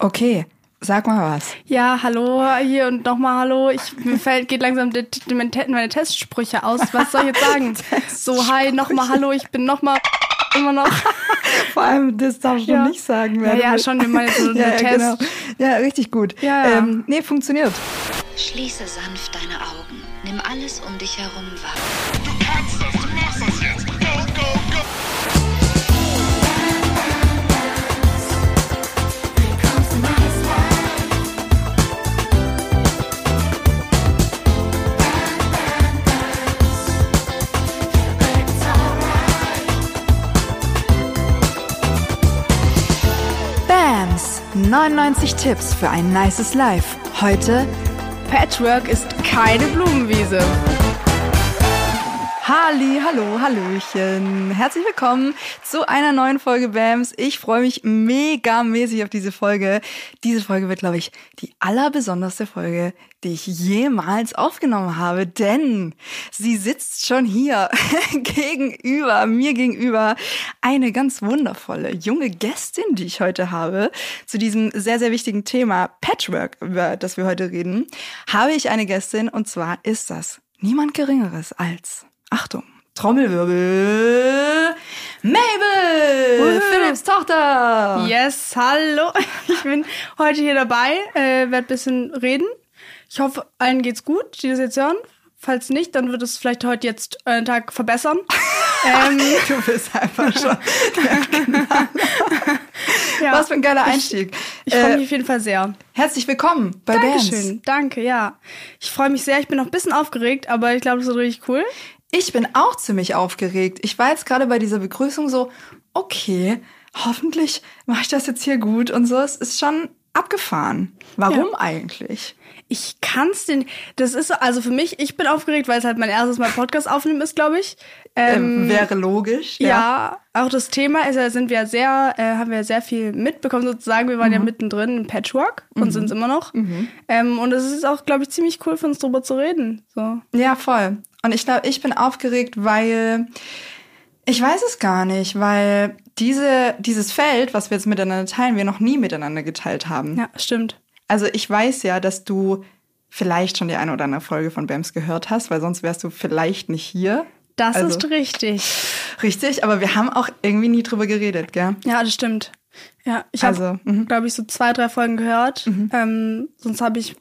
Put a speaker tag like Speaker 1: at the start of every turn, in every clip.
Speaker 1: Okay, sag mal was.
Speaker 2: Ja, hallo hier und nochmal hallo. Ich, mir fällt, geht langsam die, die, meine Testsprüche aus. Was soll ich jetzt sagen? so, hi, nochmal hallo, ich bin nochmal immer noch.
Speaker 1: Vor allem, das darfst du
Speaker 2: Ja.
Speaker 1: nicht sagen.
Speaker 2: Ja,
Speaker 1: wer
Speaker 2: ja, schon, wir meinen so
Speaker 1: ja,
Speaker 2: Test.
Speaker 1: genau. Ja, richtig gut.
Speaker 2: Ja, ja.
Speaker 1: Ähm, nee, funktioniert.
Speaker 3: Schließe sanft deine Augen. Nimm alles um dich herum wahr.
Speaker 1: 99 Tipps für ein nices Life. Heute
Speaker 2: Patchwork ist keine Blumenwiese.
Speaker 1: Halli, hallo, hallöchen. Herzlich willkommen zu einer neuen Folge BAMS. Ich freue mich mega mäßig auf diese Folge. Diese Folge wird, glaube ich, die allerbesonderste Folge, die ich jemals aufgenommen habe, denn sie sitzt schon hier gegenüber, mir gegenüber, eine ganz wundervolle junge Gästin, die ich heute habe, zu diesem sehr, sehr wichtigen Thema Patchwork, über das wir heute reden, habe ich eine Gästin und zwar ist das niemand Geringeres als Achtung, Trommelwirbel, Mabel, Philipps Tochter.
Speaker 2: Yes, hallo. Ich bin heute hier dabei, äh, werde ein bisschen reden. Ich hoffe, allen geht's gut, die das jetzt hören. Falls nicht, dann wird es vielleicht heute jetzt einen Tag verbessern. ähm,
Speaker 1: Du bist einfach schon.
Speaker 2: ja.
Speaker 1: Was für ein geiler Einstieg.
Speaker 2: Ich freue
Speaker 1: Äh,
Speaker 2: mich auf jeden Fall sehr.
Speaker 1: herzlich willkommen bei Bands.
Speaker 2: Dankeschön, danke, ja. Ich freue mich sehr. Ich bin noch ein bisschen aufgeregt, aber ich glaube, das wird richtig cool.
Speaker 1: Ich bin auch ziemlich aufgeregt. Ich war jetzt gerade bei dieser Begrüßung so, okay, hoffentlich mache ich das jetzt hier gut und so. Es ist schon abgefahren. Warum eigentlich?
Speaker 2: Ich kann's den. Das ist so, also für mich, ich bin aufgeregt, weil es halt mein erstes Mal Podcast aufnehmen ist, glaube ich. Ähm,
Speaker 1: Ähm, wäre logisch.
Speaker 2: ja. auch das Thema ist ja, sind wir sehr, äh, haben wir sehr viel mitbekommen sozusagen. Wir waren
Speaker 1: Mhm.
Speaker 2: ja mittendrin im Patchwork und sind es immer noch. Ähm, und es ist auch, glaube ich, ziemlich cool für uns drüber zu reden. So.
Speaker 1: Ja, voll. Und ich glaube, ich bin aufgeregt, weil ich weiß es gar nicht, weil diese, dieses Feld, was wir jetzt miteinander teilen, wir noch nie miteinander geteilt haben.
Speaker 2: Ja, stimmt.
Speaker 1: Also ich weiß ja, dass du vielleicht schon die eine oder andere Folge von BAMS gehört hast, weil sonst wärst du vielleicht nicht hier.
Speaker 2: Das
Speaker 1: Also-
Speaker 2: ist richtig.
Speaker 1: Richtig, aber wir haben auch irgendwie nie drüber geredet, gell?
Speaker 2: Ja, das stimmt. Ja, ich habe,
Speaker 1: Also, mhm.
Speaker 2: glaube ich, so zwei, drei Folgen gehört. Ähm, sonst habe ich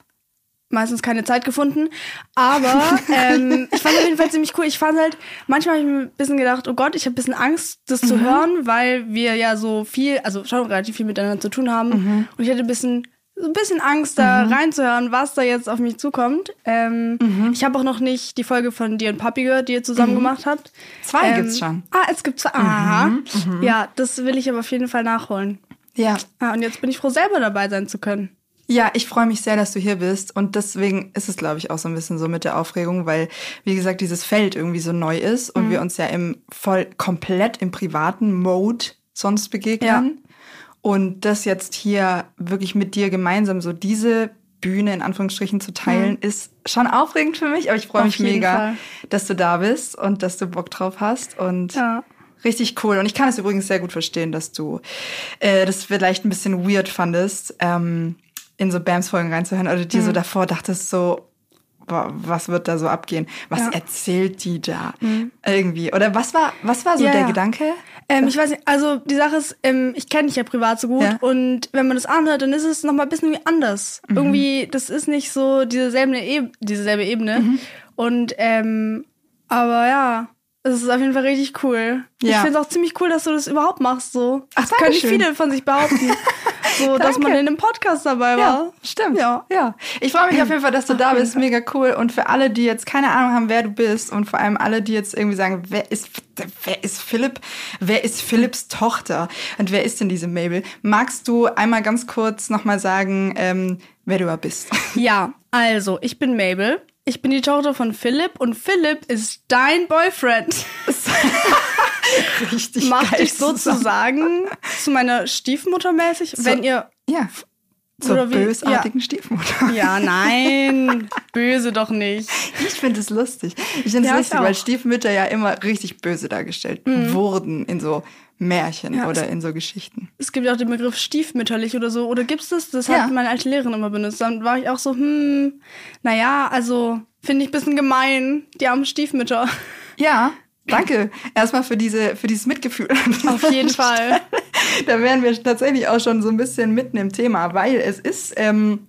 Speaker 2: meistens keine Zeit gefunden. Aber ähm, ich fand es auf jeden Fall ziemlich cool. Ich fand halt, manchmal habe ich mir ein bisschen gedacht, oh Gott, ich habe ein bisschen Angst, das
Speaker 1: Mhm.
Speaker 2: zu hören, weil wir ja so viel, also schon relativ viel miteinander zu tun haben.
Speaker 1: Mhm.
Speaker 2: Und ich hatte ein bisschen so ein bisschen Angst, da reinzuhören, was da jetzt auf mich zukommt. Ähm,
Speaker 1: Mhm.
Speaker 2: Ich habe auch noch nicht die Folge von dir und Papi gehört, die ihr zusammen gemacht habt.
Speaker 1: Zwei
Speaker 2: Ähm,
Speaker 1: gibt's schon. Mhm.
Speaker 2: Ah, es gibt zwei. Aha. Ja, das will ich aber auf jeden Fall nachholen.
Speaker 1: Ja.
Speaker 2: Ah, und jetzt bin ich froh, selber dabei sein zu können.
Speaker 1: Ja, ich freue mich sehr, dass du hier bist. Und deswegen ist es, glaube ich, auch so ein bisschen so mit der Aufregung, weil, wie gesagt, dieses Feld irgendwie so neu ist und wir uns ja im voll komplett im privaten Mode sonst begegnen. Und das jetzt hier wirklich mit dir gemeinsam so diese Bühne in Anführungsstrichen zu teilen, ist schon aufregend für mich, aber ich freue mich mega,
Speaker 2: Fall.
Speaker 1: dass du da bist und dass du Bock drauf hast. Und
Speaker 2: Ja.
Speaker 1: Richtig cool. Und ich kann es übrigens sehr gut verstehen, dass du äh, das vielleicht ein bisschen weird fandest, ähm, in so Bams-Folgen reinzuhören oder dir so davor dachtest so, wa- was wird da so abgehen? Was
Speaker 2: Mhm. Ja. Mhm.
Speaker 1: erzählt die da? Irgendwie. Oder was war, was war so
Speaker 2: Ja,
Speaker 1: der
Speaker 2: ja.
Speaker 1: Gedanke?
Speaker 2: Ähm, ich weiß nicht, also die Sache ist, ähm, ich kenne dich ja privat so gut und wenn man das anhört, dann ist es noch mal ein bisschen wie anders.
Speaker 1: Mhm.
Speaker 2: Irgendwie, das ist nicht so dieselbe, Eb dieselbe Ebene.
Speaker 1: Mhm.
Speaker 2: Und ähm, aber ja, es ist auf jeden Fall richtig cool. Ich
Speaker 1: Ja.
Speaker 2: finde es auch ziemlich cool, dass du das überhaupt machst. So.
Speaker 1: Ach,
Speaker 2: das können nicht viele von sich behaupten. so, dass man in einem Podcast dabei war.
Speaker 1: Ja, stimmt.
Speaker 2: Ja.
Speaker 1: ja. Ich freue mich auf jeden Fall, dass du da bist. Mega cool. Und für alle, die jetzt keine Ahnung haben, wer du bist und vor allem alle, die jetzt irgendwie sagen, wer ist, wer ist Philipp? Wer ist Philipps Tochter? Und wer ist denn diese Mabel? Magst du einmal ganz kurz nochmal sagen, ähm, wer du bist?
Speaker 2: Ja, also, ich bin Mabel. Ich bin die Tochter von Philipp und Philipp ist dein Boyfriend.
Speaker 1: Richtig
Speaker 2: Mach dich sozusagen zu meiner Stiefmutter mäßig, wenn ihr.
Speaker 1: Ja. Zur
Speaker 2: Oder wie-
Speaker 1: bösartigen Stiefmutter.
Speaker 2: Ja, nein, böse doch nicht.
Speaker 1: Ich finde es lustig. Ich finde es
Speaker 2: Ja,
Speaker 1: lustig, weil. Stiefmütter ja immer richtig böse dargestellt wurden in so Märchen
Speaker 2: Ja,
Speaker 1: oder in so Geschichten.
Speaker 2: Es gibt ja auch den Begriff stiefmütterlich oder so. Oder gibt's das? Das
Speaker 1: Ja.
Speaker 2: hat meine alte Lehrerin immer benutzt. Dann war ich auch so, hm, naja, also finde ich ein bisschen gemein, die armen Stiefmütter.
Speaker 1: Ja, danke. Erstmal für diese, für dieses Mitgefühl.
Speaker 2: Auf jeden Fall.
Speaker 1: da wären wir tatsächlich auch schon so ein bisschen mitten im Thema, weil es ist ähm,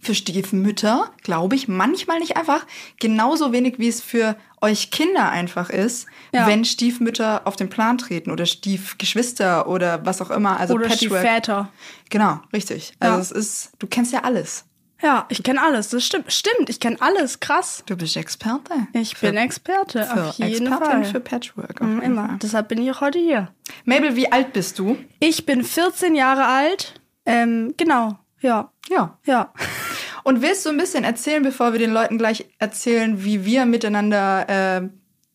Speaker 1: für Stiefmütter, glaube ich, manchmal nicht einfach. Genauso wenig wie es für euch Kinder einfach ist,
Speaker 2: Ja.
Speaker 1: wenn Stiefmütter auf den Plan treten oder Stiefgeschwister oder was auch immer. Also
Speaker 2: oder
Speaker 1: Patchwork.
Speaker 2: Stiefväter.
Speaker 1: Genau, richtig. Also
Speaker 2: Ja.
Speaker 1: es ist, du kennst ja alles.
Speaker 2: Ja, ich kenne alles. Das stimmt. Stimmt, ich kenne alles. Krass.
Speaker 1: Du bist Experte.
Speaker 2: Ich
Speaker 1: Für-
Speaker 2: bin Experte,
Speaker 1: für
Speaker 2: auf jeden
Speaker 1: Expertin
Speaker 2: Fall.
Speaker 1: für Patchwork.
Speaker 2: Mhm, Immer.
Speaker 1: Fall.
Speaker 2: Deshalb bin ich auch heute hier.
Speaker 1: Mabel, wie alt bist du?
Speaker 2: Ich bin 14 Jahre alt. Ähm, genau. Ja.
Speaker 1: Ja.
Speaker 2: Ja.
Speaker 1: Und willst du ein bisschen erzählen, bevor wir den Leuten gleich erzählen, wie wir miteinander äh,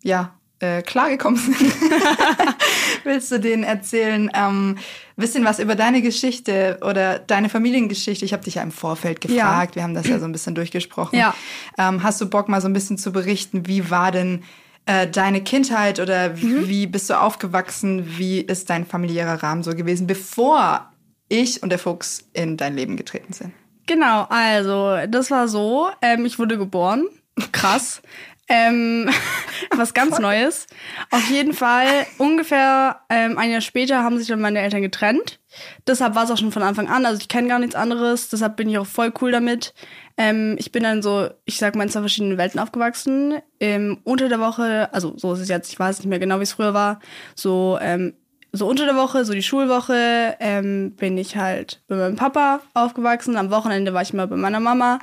Speaker 1: ja äh, klargekommen sind? willst du denen erzählen, ähm, bisschen was über deine Geschichte oder deine Familiengeschichte? Ich habe dich ja im Vorfeld gefragt. Wir haben das ja so ein bisschen durchgesprochen.
Speaker 2: Ja.
Speaker 1: Ähm, hast du Bock, mal so ein bisschen zu berichten? Wie war denn äh, deine Kindheit oder wie, wie bist du aufgewachsen? Wie ist dein familiärer Rahmen so gewesen, bevor ich und der Fuchs in dein Leben getreten sind?
Speaker 2: Genau, also das war so. Ähm, ich wurde geboren. Krass. ähm, was ganz Neues. Auf jeden Fall, ungefähr ähm, ein Jahr später haben sich dann meine Eltern getrennt. Deshalb war es auch schon von Anfang an. Also ich kenne gar nichts anderes. Deshalb bin ich auch voll cool damit. Ähm, ich bin dann so, ich sag mal, in zwei verschiedenen Welten aufgewachsen. Ähm, unter der Woche, also so ist es jetzt, ich weiß nicht mehr genau, wie es früher war. So, ähm, so unter der Woche, so die Schulwoche, ähm, bin ich halt bei meinem Papa aufgewachsen. Am Wochenende war ich mal bei meiner Mama.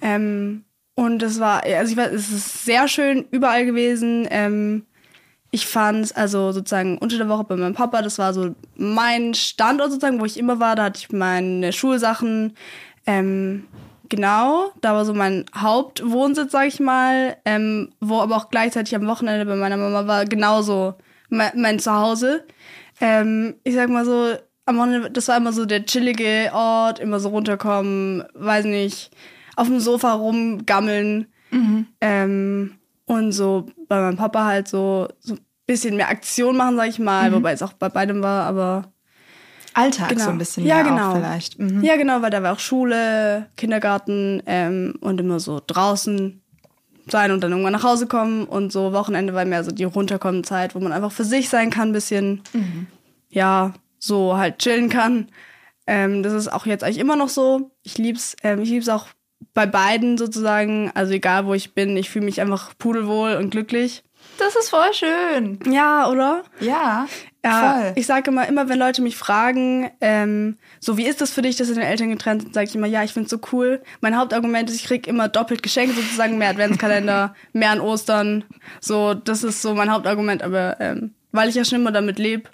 Speaker 2: Ähm, und das war, also ich weiß, es ist sehr schön überall gewesen. Ähm, ich fand also sozusagen unter der Woche bei meinem Papa, das war so mein Standort sozusagen, wo ich immer war. Da hatte ich meine Schulsachen. Ähm, genau, da war so mein Hauptwohnsitz, sag ich mal. Ähm, wo aber auch gleichzeitig am Wochenende bei meiner Mama war, genauso mein, mein Zuhause. Ähm, ich sag mal so, am Wochenende, das war immer so der chillige Ort, immer so runterkommen, weiß nicht, auf dem Sofa rumgammeln. Ähm, und so bei meinem Papa halt so, so ein bisschen mehr Aktion machen, sag ich mal, wobei es auch bei beidem war, aber
Speaker 1: Alltag
Speaker 2: genau.
Speaker 1: so ein bisschen
Speaker 2: ja,
Speaker 1: mehr
Speaker 2: genau.
Speaker 1: vielleicht. Mhm.
Speaker 2: Ja, genau, weil da war auch Schule, Kindergarten ähm, und immer so draußen sein und dann irgendwann nach Hause kommen und so Wochenende war mehr so die runterkommen-Zeit, wo man einfach für sich sein kann, ein bisschen, ja, so halt chillen kann. Ähm, das ist auch jetzt eigentlich immer noch so. Ich lieb's, ähm, ich lieb's auch bei beiden sozusagen. Also egal wo ich bin, ich fühle mich einfach pudelwohl und glücklich.
Speaker 1: Das ist voll schön.
Speaker 2: Ja, oder?
Speaker 1: Ja,
Speaker 2: Ja,
Speaker 1: voll.
Speaker 2: ich sage immer, immer wenn Leute mich fragen, ähm, so wie ist das für dich, dass deine Eltern getrennt sind, sage ich immer, ja, ich find's so cool. Mein Hauptargument ist, ich krieg immer doppelt Geschenke sozusagen, mehr Adventskalender, mehr an Ostern. So, das ist so mein Hauptargument, aber ähm, weil ich ja schon immer damit lebe,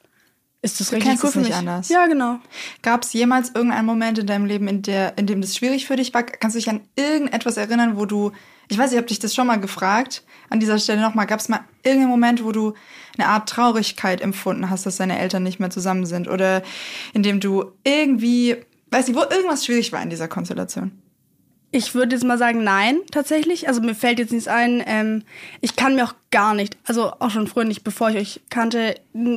Speaker 2: ist das
Speaker 1: Du
Speaker 2: richtig cool
Speaker 1: es
Speaker 2: für
Speaker 1: nicht
Speaker 2: mich.
Speaker 1: anders.
Speaker 2: Ja, genau.
Speaker 1: Gab es jemals irgendeinen Moment in deinem Leben, in, der, in dem das schwierig für dich war? Kannst du dich an irgendetwas erinnern, wo du, ich weiß, ich habe dich das schon mal gefragt, an dieser Stelle nochmal, gab es mal irgendeinen Moment, wo du eine Art Traurigkeit empfunden hast, dass deine Eltern nicht mehr zusammen sind? Oder in dem du irgendwie, weiß nicht, wo irgendwas schwierig war in dieser Konstellation?
Speaker 2: Ich würde jetzt mal sagen, nein, tatsächlich. Also mir fällt jetzt nichts ein. Ähm, ich kann mir auch gar nicht, also auch schon früher nicht, bevor ich euch kannte,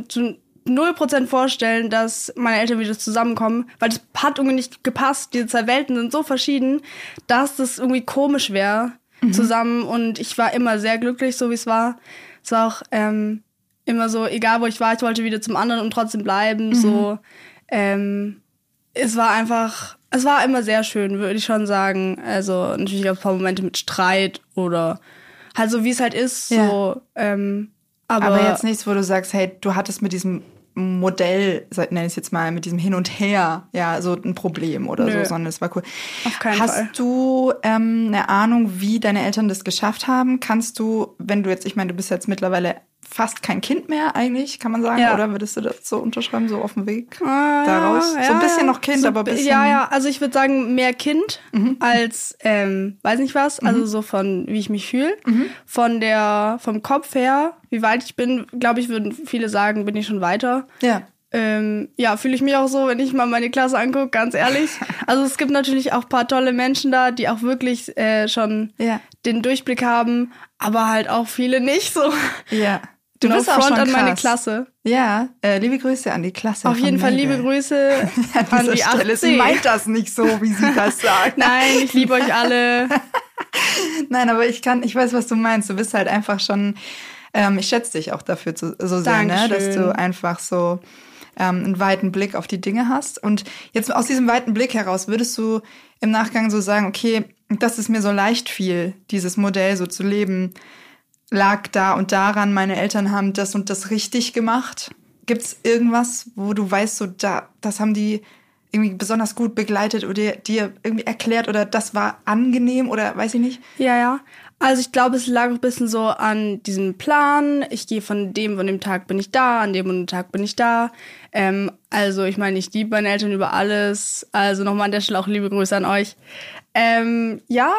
Speaker 2: zu null Prozent vorstellen, dass meine Eltern wieder zusammenkommen, weil das hat irgendwie nicht gepasst. Diese zwei Welten sind so verschieden, dass das irgendwie komisch wäre zusammen. Und ich war immer sehr glücklich, so wie es war. Es war auch ähm, immer so, egal wo ich war, ich wollte wieder zum anderen und trotzdem bleiben. So, ähm, es war einfach, es war immer sehr schön, würde ich schon sagen. Also natürlich gab es ein paar Momente mit Streit oder halt so, wie es halt ist.
Speaker 1: Ja.
Speaker 2: So, ähm, aber,
Speaker 1: Aber, jetzt nichts, wo du sagst, hey, du hattest mit diesem Modell, sag- nenn ich es jetzt mal, mit diesem Hin und Her, ja, so ein Problem oder
Speaker 2: Nö.
Speaker 1: so, sondern es war cool.
Speaker 2: Auf keinen
Speaker 1: Hast
Speaker 2: Fall.
Speaker 1: du ähm, eine Ahnung, wie deine Eltern das geschafft haben? Kannst du, wenn du jetzt, ich meine, du bist jetzt mittlerweile fast kein Kind mehr eigentlich, kann man sagen,
Speaker 2: Ja.
Speaker 1: oder würdest du das so unterschreiben, so auf dem Weg
Speaker 2: Ah,
Speaker 1: daraus?
Speaker 2: ja,
Speaker 1: so ein bisschen
Speaker 2: ja.
Speaker 1: noch Kind,
Speaker 2: So
Speaker 1: aber ein
Speaker 2: bi-
Speaker 1: bisschen.
Speaker 2: Ja, ja, also ich würde sagen, mehr Kind
Speaker 1: Mhm.
Speaker 2: als, ähm, weiß nicht was, also so von, wie ich mich fühle. Von der, vom Kopf her, wie weit ich bin, glaube ich, würden viele sagen, bin ich schon weiter.
Speaker 1: Ja.
Speaker 2: Ähm, ja, fühle ich mich auch so, wenn ich mal meine Klasse angucke, ganz ehrlich. Also es gibt natürlich auch paar tolle Menschen da, die auch wirklich äh, schon
Speaker 1: Ja.
Speaker 2: den Durchblick haben, aber halt auch viele nicht so.
Speaker 1: Ja. Du
Speaker 2: no
Speaker 1: bist auch
Speaker 2: front
Speaker 1: schon
Speaker 2: an meine
Speaker 1: krass.
Speaker 2: Klasse.
Speaker 1: Ja, äh, liebe Grüße an die Klasse.
Speaker 2: Auf jeden Fall
Speaker 1: Mabel.
Speaker 2: liebe Grüße
Speaker 1: An
Speaker 2: an die
Speaker 1: Stelle, sie
Speaker 2: 18.
Speaker 1: meint das nicht so, wie sie das sagt.
Speaker 2: Nein, ich liebe euch alle.
Speaker 1: Nein, aber ich kann, ich weiß, was du meinst. Du bist halt einfach schon, ähm, ich schätze dich auch dafür zu, so sehr, ne? dass du einfach so ähm, einen weiten Blick auf die Dinge hast. Und jetzt aus diesem weiten Blick heraus würdest du im Nachgang so sagen, okay, dass es mir so leicht fiel, dieses Modell so zu leben, lag da und daran, meine Eltern haben das und das richtig gemacht. Gibt es irgendwas, wo du weißt, so da, das haben die irgendwie besonders gut begleitet oder dir irgendwie erklärt oder das war angenehm oder weiß ich nicht?
Speaker 2: Ja, ja. Also ich glaube, es lag auch ein bisschen so an diesem Plan. Ich gehe von dem von dem Tag bin ich da, an dem und dem Tag bin ich da. Ähm, also ich meine, ich liebe meine Eltern über alles. Also nochmal an der Stelle auch liebe Grüße an euch. Ähm, ja,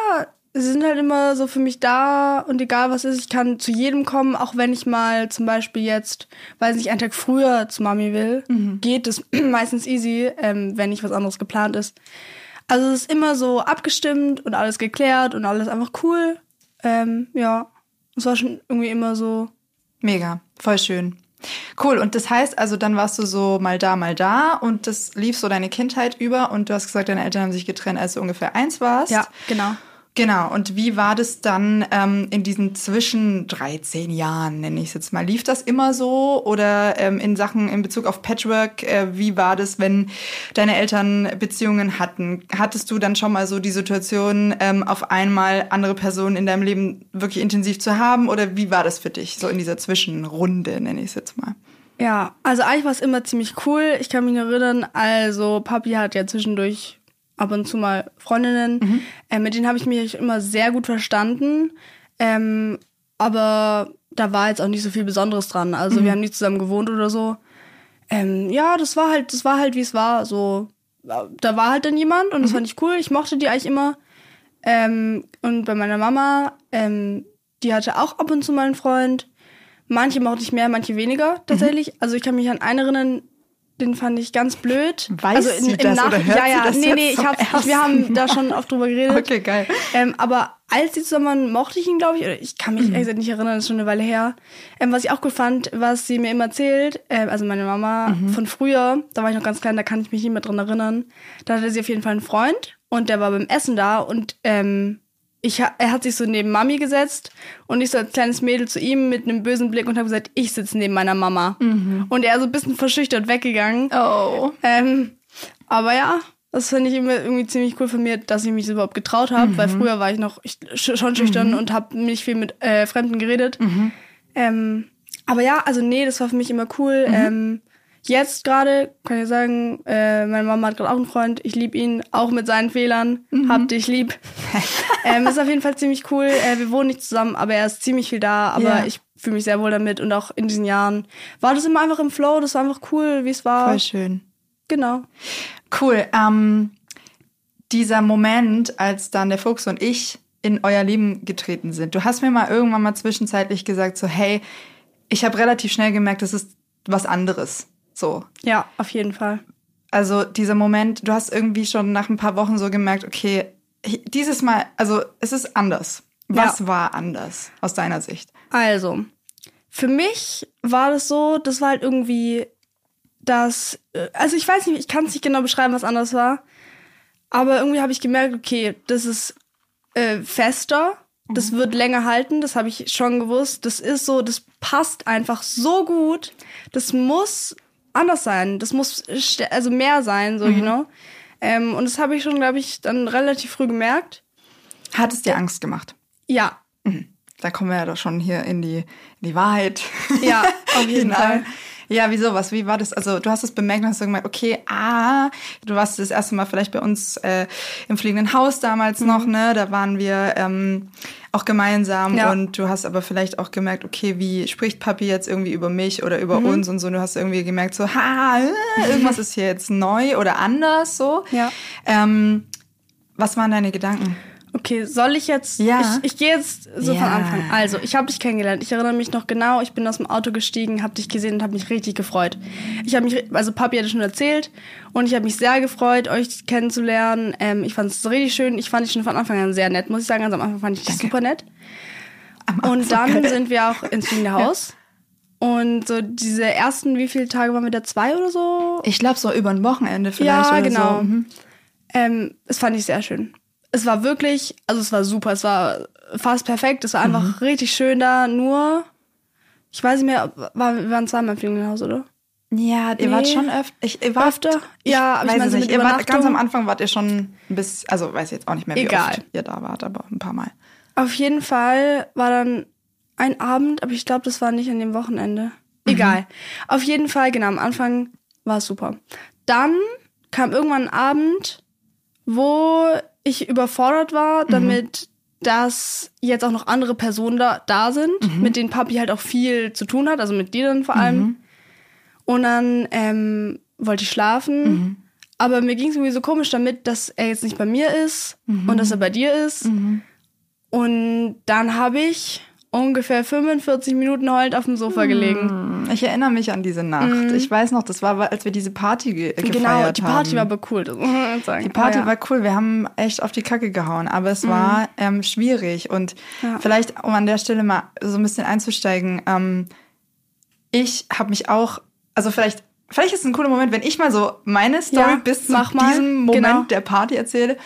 Speaker 2: sie sind halt immer so für mich da und egal was ist, ich kann zu jedem kommen, auch wenn ich mal zum Beispiel jetzt, weiß nicht, einen Tag früher zu Mami will, geht es meistens easy, ähm, wenn nicht was anderes geplant ist. Also es ist immer so abgestimmt und alles geklärt und alles einfach cool. Ähm, ja, es war schon irgendwie immer so.
Speaker 1: Mega, voll schön. Cool, und das heißt also, dann warst du so mal da, mal da und das lief so deine Kindheit über und du hast gesagt, deine Eltern haben sich getrennt, als du ungefähr eins warst.
Speaker 2: Ja, genau.
Speaker 1: Genau, und wie war das dann ähm, in diesen zwischen 13 Jahren, nenne ich es jetzt mal? Lief das immer so oder ähm, in Sachen in Bezug auf Patchwork, äh, wie war das, wenn deine Eltern Beziehungen hatten? Hattest du dann schon mal so die Situation, ähm, auf einmal andere Personen in deinem Leben wirklich intensiv zu haben oder wie war das für dich, so in dieser Zwischenrunde, nenne ich es jetzt mal?
Speaker 2: Ja, also eigentlich war es immer ziemlich cool. Ich kann mich erinnern, also Papi hat ja zwischendurch ab und zu mal Freundinnen. Äh, mit denen habe ich mich immer sehr gut verstanden. Ähm, aber da war jetzt auch nicht so viel Besonderes dran. Also wir haben nicht zusammen gewohnt oder so. Ähm, ja, das war halt, das war halt, wie es war. So, da war halt dann jemand und das fand ich cool. Ich mochte die eigentlich immer. Ähm, und bei meiner Mama, ähm, die hatte auch ab und zu mal einen Freund. Manche mochte ich mehr, manche weniger tatsächlich. Also ich kann mich an einen erinnern, den fand ich ganz blöd.
Speaker 1: Weiß
Speaker 2: also
Speaker 1: sie das oder hört
Speaker 2: ja, ja,
Speaker 1: sie das
Speaker 2: nee, nee, ich hab, ich, wir haben da schon oft drüber geredet.
Speaker 1: Okay, geil.
Speaker 2: Ähm, aber als die zusammen waren, mochte ich ihn, glaube ich. Oder ich kann
Speaker 1: Mhm.
Speaker 2: mich ehrlich gesagt nicht erinnern, das ist schon eine Weile her. Ähm, was ich auch gut fand, was sie mir immer erzählt, ähm, also meine Mama
Speaker 1: Mhm.
Speaker 2: von früher, da war ich noch ganz klein, da kann ich mich nicht mehr dran erinnern. Da hatte sie auf jeden Fall einen Freund und der war beim Essen da und ähm, ich, er hat sich so neben Mami gesetzt und ich so als kleines Mädel zu ihm mit einem bösen Blick und habe gesagt, ich sitze neben meiner Mama. Und er so ein bisschen verschüchtert weggegangen.
Speaker 1: Oh.
Speaker 2: Ähm, aber ja, das finde ich immer irgendwie ziemlich cool von mir, dass ich mich das überhaupt getraut habe, weil früher war ich noch ich, sch- schon schüchtern und habe nicht viel mit äh, Fremden geredet. Ähm, aber ja, also nee, das war für mich immer cool. Ähm, jetzt gerade kann ich sagen, äh, meine Mama hat gerade auch einen Freund. Ich liebe ihn, auch mit seinen Fehlern. Hab dich lieb. ähm, ist auf jeden Fall ziemlich cool. Äh, wir wohnen nicht zusammen, aber er ist ziemlich viel da. Aber
Speaker 1: Ja.
Speaker 2: ich fühle mich sehr wohl damit und auch in diesen Jahren war das immer einfach im Flow. Das war einfach cool, wie es war.
Speaker 1: Voll schön.
Speaker 2: Genau.
Speaker 1: Cool. Ähm, dieser Moment, als dann der Fuchs und ich in euer Leben getreten sind. Du hast mir mal irgendwann mal zwischenzeitlich gesagt, so, hey, ich habe relativ schnell gemerkt, das ist was anderes. So.
Speaker 2: Ja, auf jeden Fall.
Speaker 1: Also dieser Moment, du hast irgendwie schon nach ein paar Wochen so gemerkt, okay, dieses Mal, also es ist anders. Was
Speaker 2: Ja.
Speaker 1: war anders aus deiner Sicht?
Speaker 2: Also, für mich war das so, das war halt irgendwie das, äh, also ich weiß nicht, ich kann es nicht genau beschreiben, was anders war, aber irgendwie habe ich gemerkt, okay, das ist äh, fester, das wird länger halten, das habe ich schon gewusst, das ist so, das passt einfach so gut, das muss anders sein, das muss also mehr sein, so, you know. Ähm, und das habe ich schon, glaube ich, dann relativ früh gemerkt.
Speaker 1: Hat es dir Angst gemacht?
Speaker 2: Ja,
Speaker 1: Da kommen wir ja doch schon hier in die, in die Wahrheit.
Speaker 2: Ja, auf jeden. Fall.
Speaker 1: Ja, wieso? Was? Wie war das? Also du hast es bemerkt und hast so gemerkt, okay, ah, du warst das erste Mal vielleicht bei uns äh, im fliegenden Haus damals noch, ne? Da waren wir ähm, auch gemeinsam
Speaker 2: Mhm. Ja.
Speaker 1: und du hast aber vielleicht auch gemerkt, okay, wie spricht Papi jetzt irgendwie über mich oder über
Speaker 2: Mhm.
Speaker 1: uns und so. Und du hast irgendwie gemerkt, so, ha, äh, irgendwas ist hier jetzt neu oder anders, so.
Speaker 2: Ja.
Speaker 1: Ähm, was waren deine Gedanken?
Speaker 2: Okay, soll ich jetzt?
Speaker 1: Ja.
Speaker 2: Ich, ich gehe jetzt so
Speaker 1: Ja.
Speaker 2: von Anfang. Also, ich habe dich kennengelernt. Ich erinnere mich noch genau. Ich bin aus dem Auto gestiegen, habe dich gesehen und habe mich richtig gefreut. Ich habe mich, also Papi hatte schon erzählt und ich habe mich sehr gefreut, euch kennenzulernen. Ähm, ich fand es richtig schön. Ich fand dich schon von Anfang an sehr nett, muss ich sagen. Also am Anfang fand ich dich super nett.
Speaker 1: Am Anfang,
Speaker 2: Und dann sind wir auch ins fliegende Haus. Und so diese ersten, wie viele Tage waren wir da? Zwei oder so?
Speaker 1: Ich glaube, so über ein Wochenende vielleicht.
Speaker 2: ja, genau.
Speaker 1: So. Mhm.
Speaker 2: Ähm, das fand ich sehr schön. Es war wirklich, also es war super, es war fast perfekt, es war einfach
Speaker 1: Mhm.
Speaker 2: richtig schön da, nur, ich weiß nicht mehr, war, wir waren zweimal im Ferienhaus, oder?
Speaker 1: Ja, ihr
Speaker 2: Nee.
Speaker 1: wart schon öfter. Ich, ihr wart,
Speaker 2: Öfter?
Speaker 1: Ich
Speaker 2: Ja, aber ich
Speaker 1: weiß
Speaker 2: meine so
Speaker 1: nicht. Ihr wart, ganz am Anfang wart ihr schon ein bisschen, also weiß ich jetzt auch nicht mehr, wie
Speaker 2: Egal.
Speaker 1: oft ihr da wart, aber ein paar Mal.
Speaker 2: Auf jeden Fall war dann ein Abend, aber ich glaube, das war nicht an dem Wochenende. Egal. Auf jeden Fall, genau, am Anfang war es super. Dann kam irgendwann ein Abend, wo ich überfordert war, damit dass jetzt auch noch andere Personen da, da sind, mit denen Papi halt auch viel zu tun hat, also mit dir dann vor allem. Und dann ähm, wollte ich schlafen. Aber mir ging es irgendwie so komisch damit, dass er jetzt nicht bei mir ist und dass er bei dir ist. Und dann habe ich ungefähr 45 Minuten heulend auf dem Sofa gelegen.
Speaker 1: Ich erinnere mich an diese Nacht. Ich weiß noch, das war, als wir diese Party ge gefeiert
Speaker 2: Mhm. Genau, die Party
Speaker 1: haben.
Speaker 2: war aber cool. Das muss man jetzt sagen.
Speaker 1: Die Party
Speaker 2: Aber ja. Mhm.
Speaker 1: war cool. Wir haben echt auf die Kacke gehauen, aber es war ähm, schwierig. Und
Speaker 2: Ja.
Speaker 1: vielleicht, um an der Stelle mal so ein bisschen einzusteigen, ähm, ich habe mich auch, also vielleicht, vielleicht ist es ein cooler Moment, wenn ich mal so meine Story
Speaker 2: Ja,
Speaker 1: bis zu diesem Moment
Speaker 2: Genau.
Speaker 1: der Party erzähle.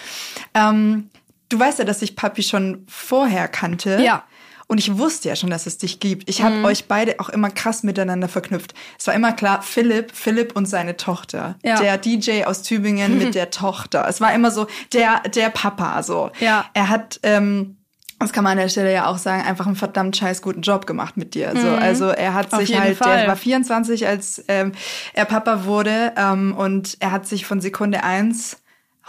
Speaker 1: Ähm, du weißt ja, dass ich Papi schon vorher kannte.
Speaker 2: Ja. Mhm.
Speaker 1: Und ich wusste ja schon, dass es dich gibt. Ich habe euch beide auch immer krass miteinander verknüpft. Es war immer klar, Philipp, Philipp und seine Tochter.
Speaker 2: Ja.
Speaker 1: Der DJ aus Tübingen mit der Tochter. Es war immer so der, der Papa. So.
Speaker 2: Ja.
Speaker 1: Er hat, ähm, das kann man an der Stelle ja auch sagen, einfach einen verdammt scheiß guten Job gemacht mit dir. So, also er hat
Speaker 2: Mhm. Auf
Speaker 1: sich halt,
Speaker 2: Fall.
Speaker 1: der war 24, als ähm, er Papa wurde ähm, und er hat sich von Sekunde eins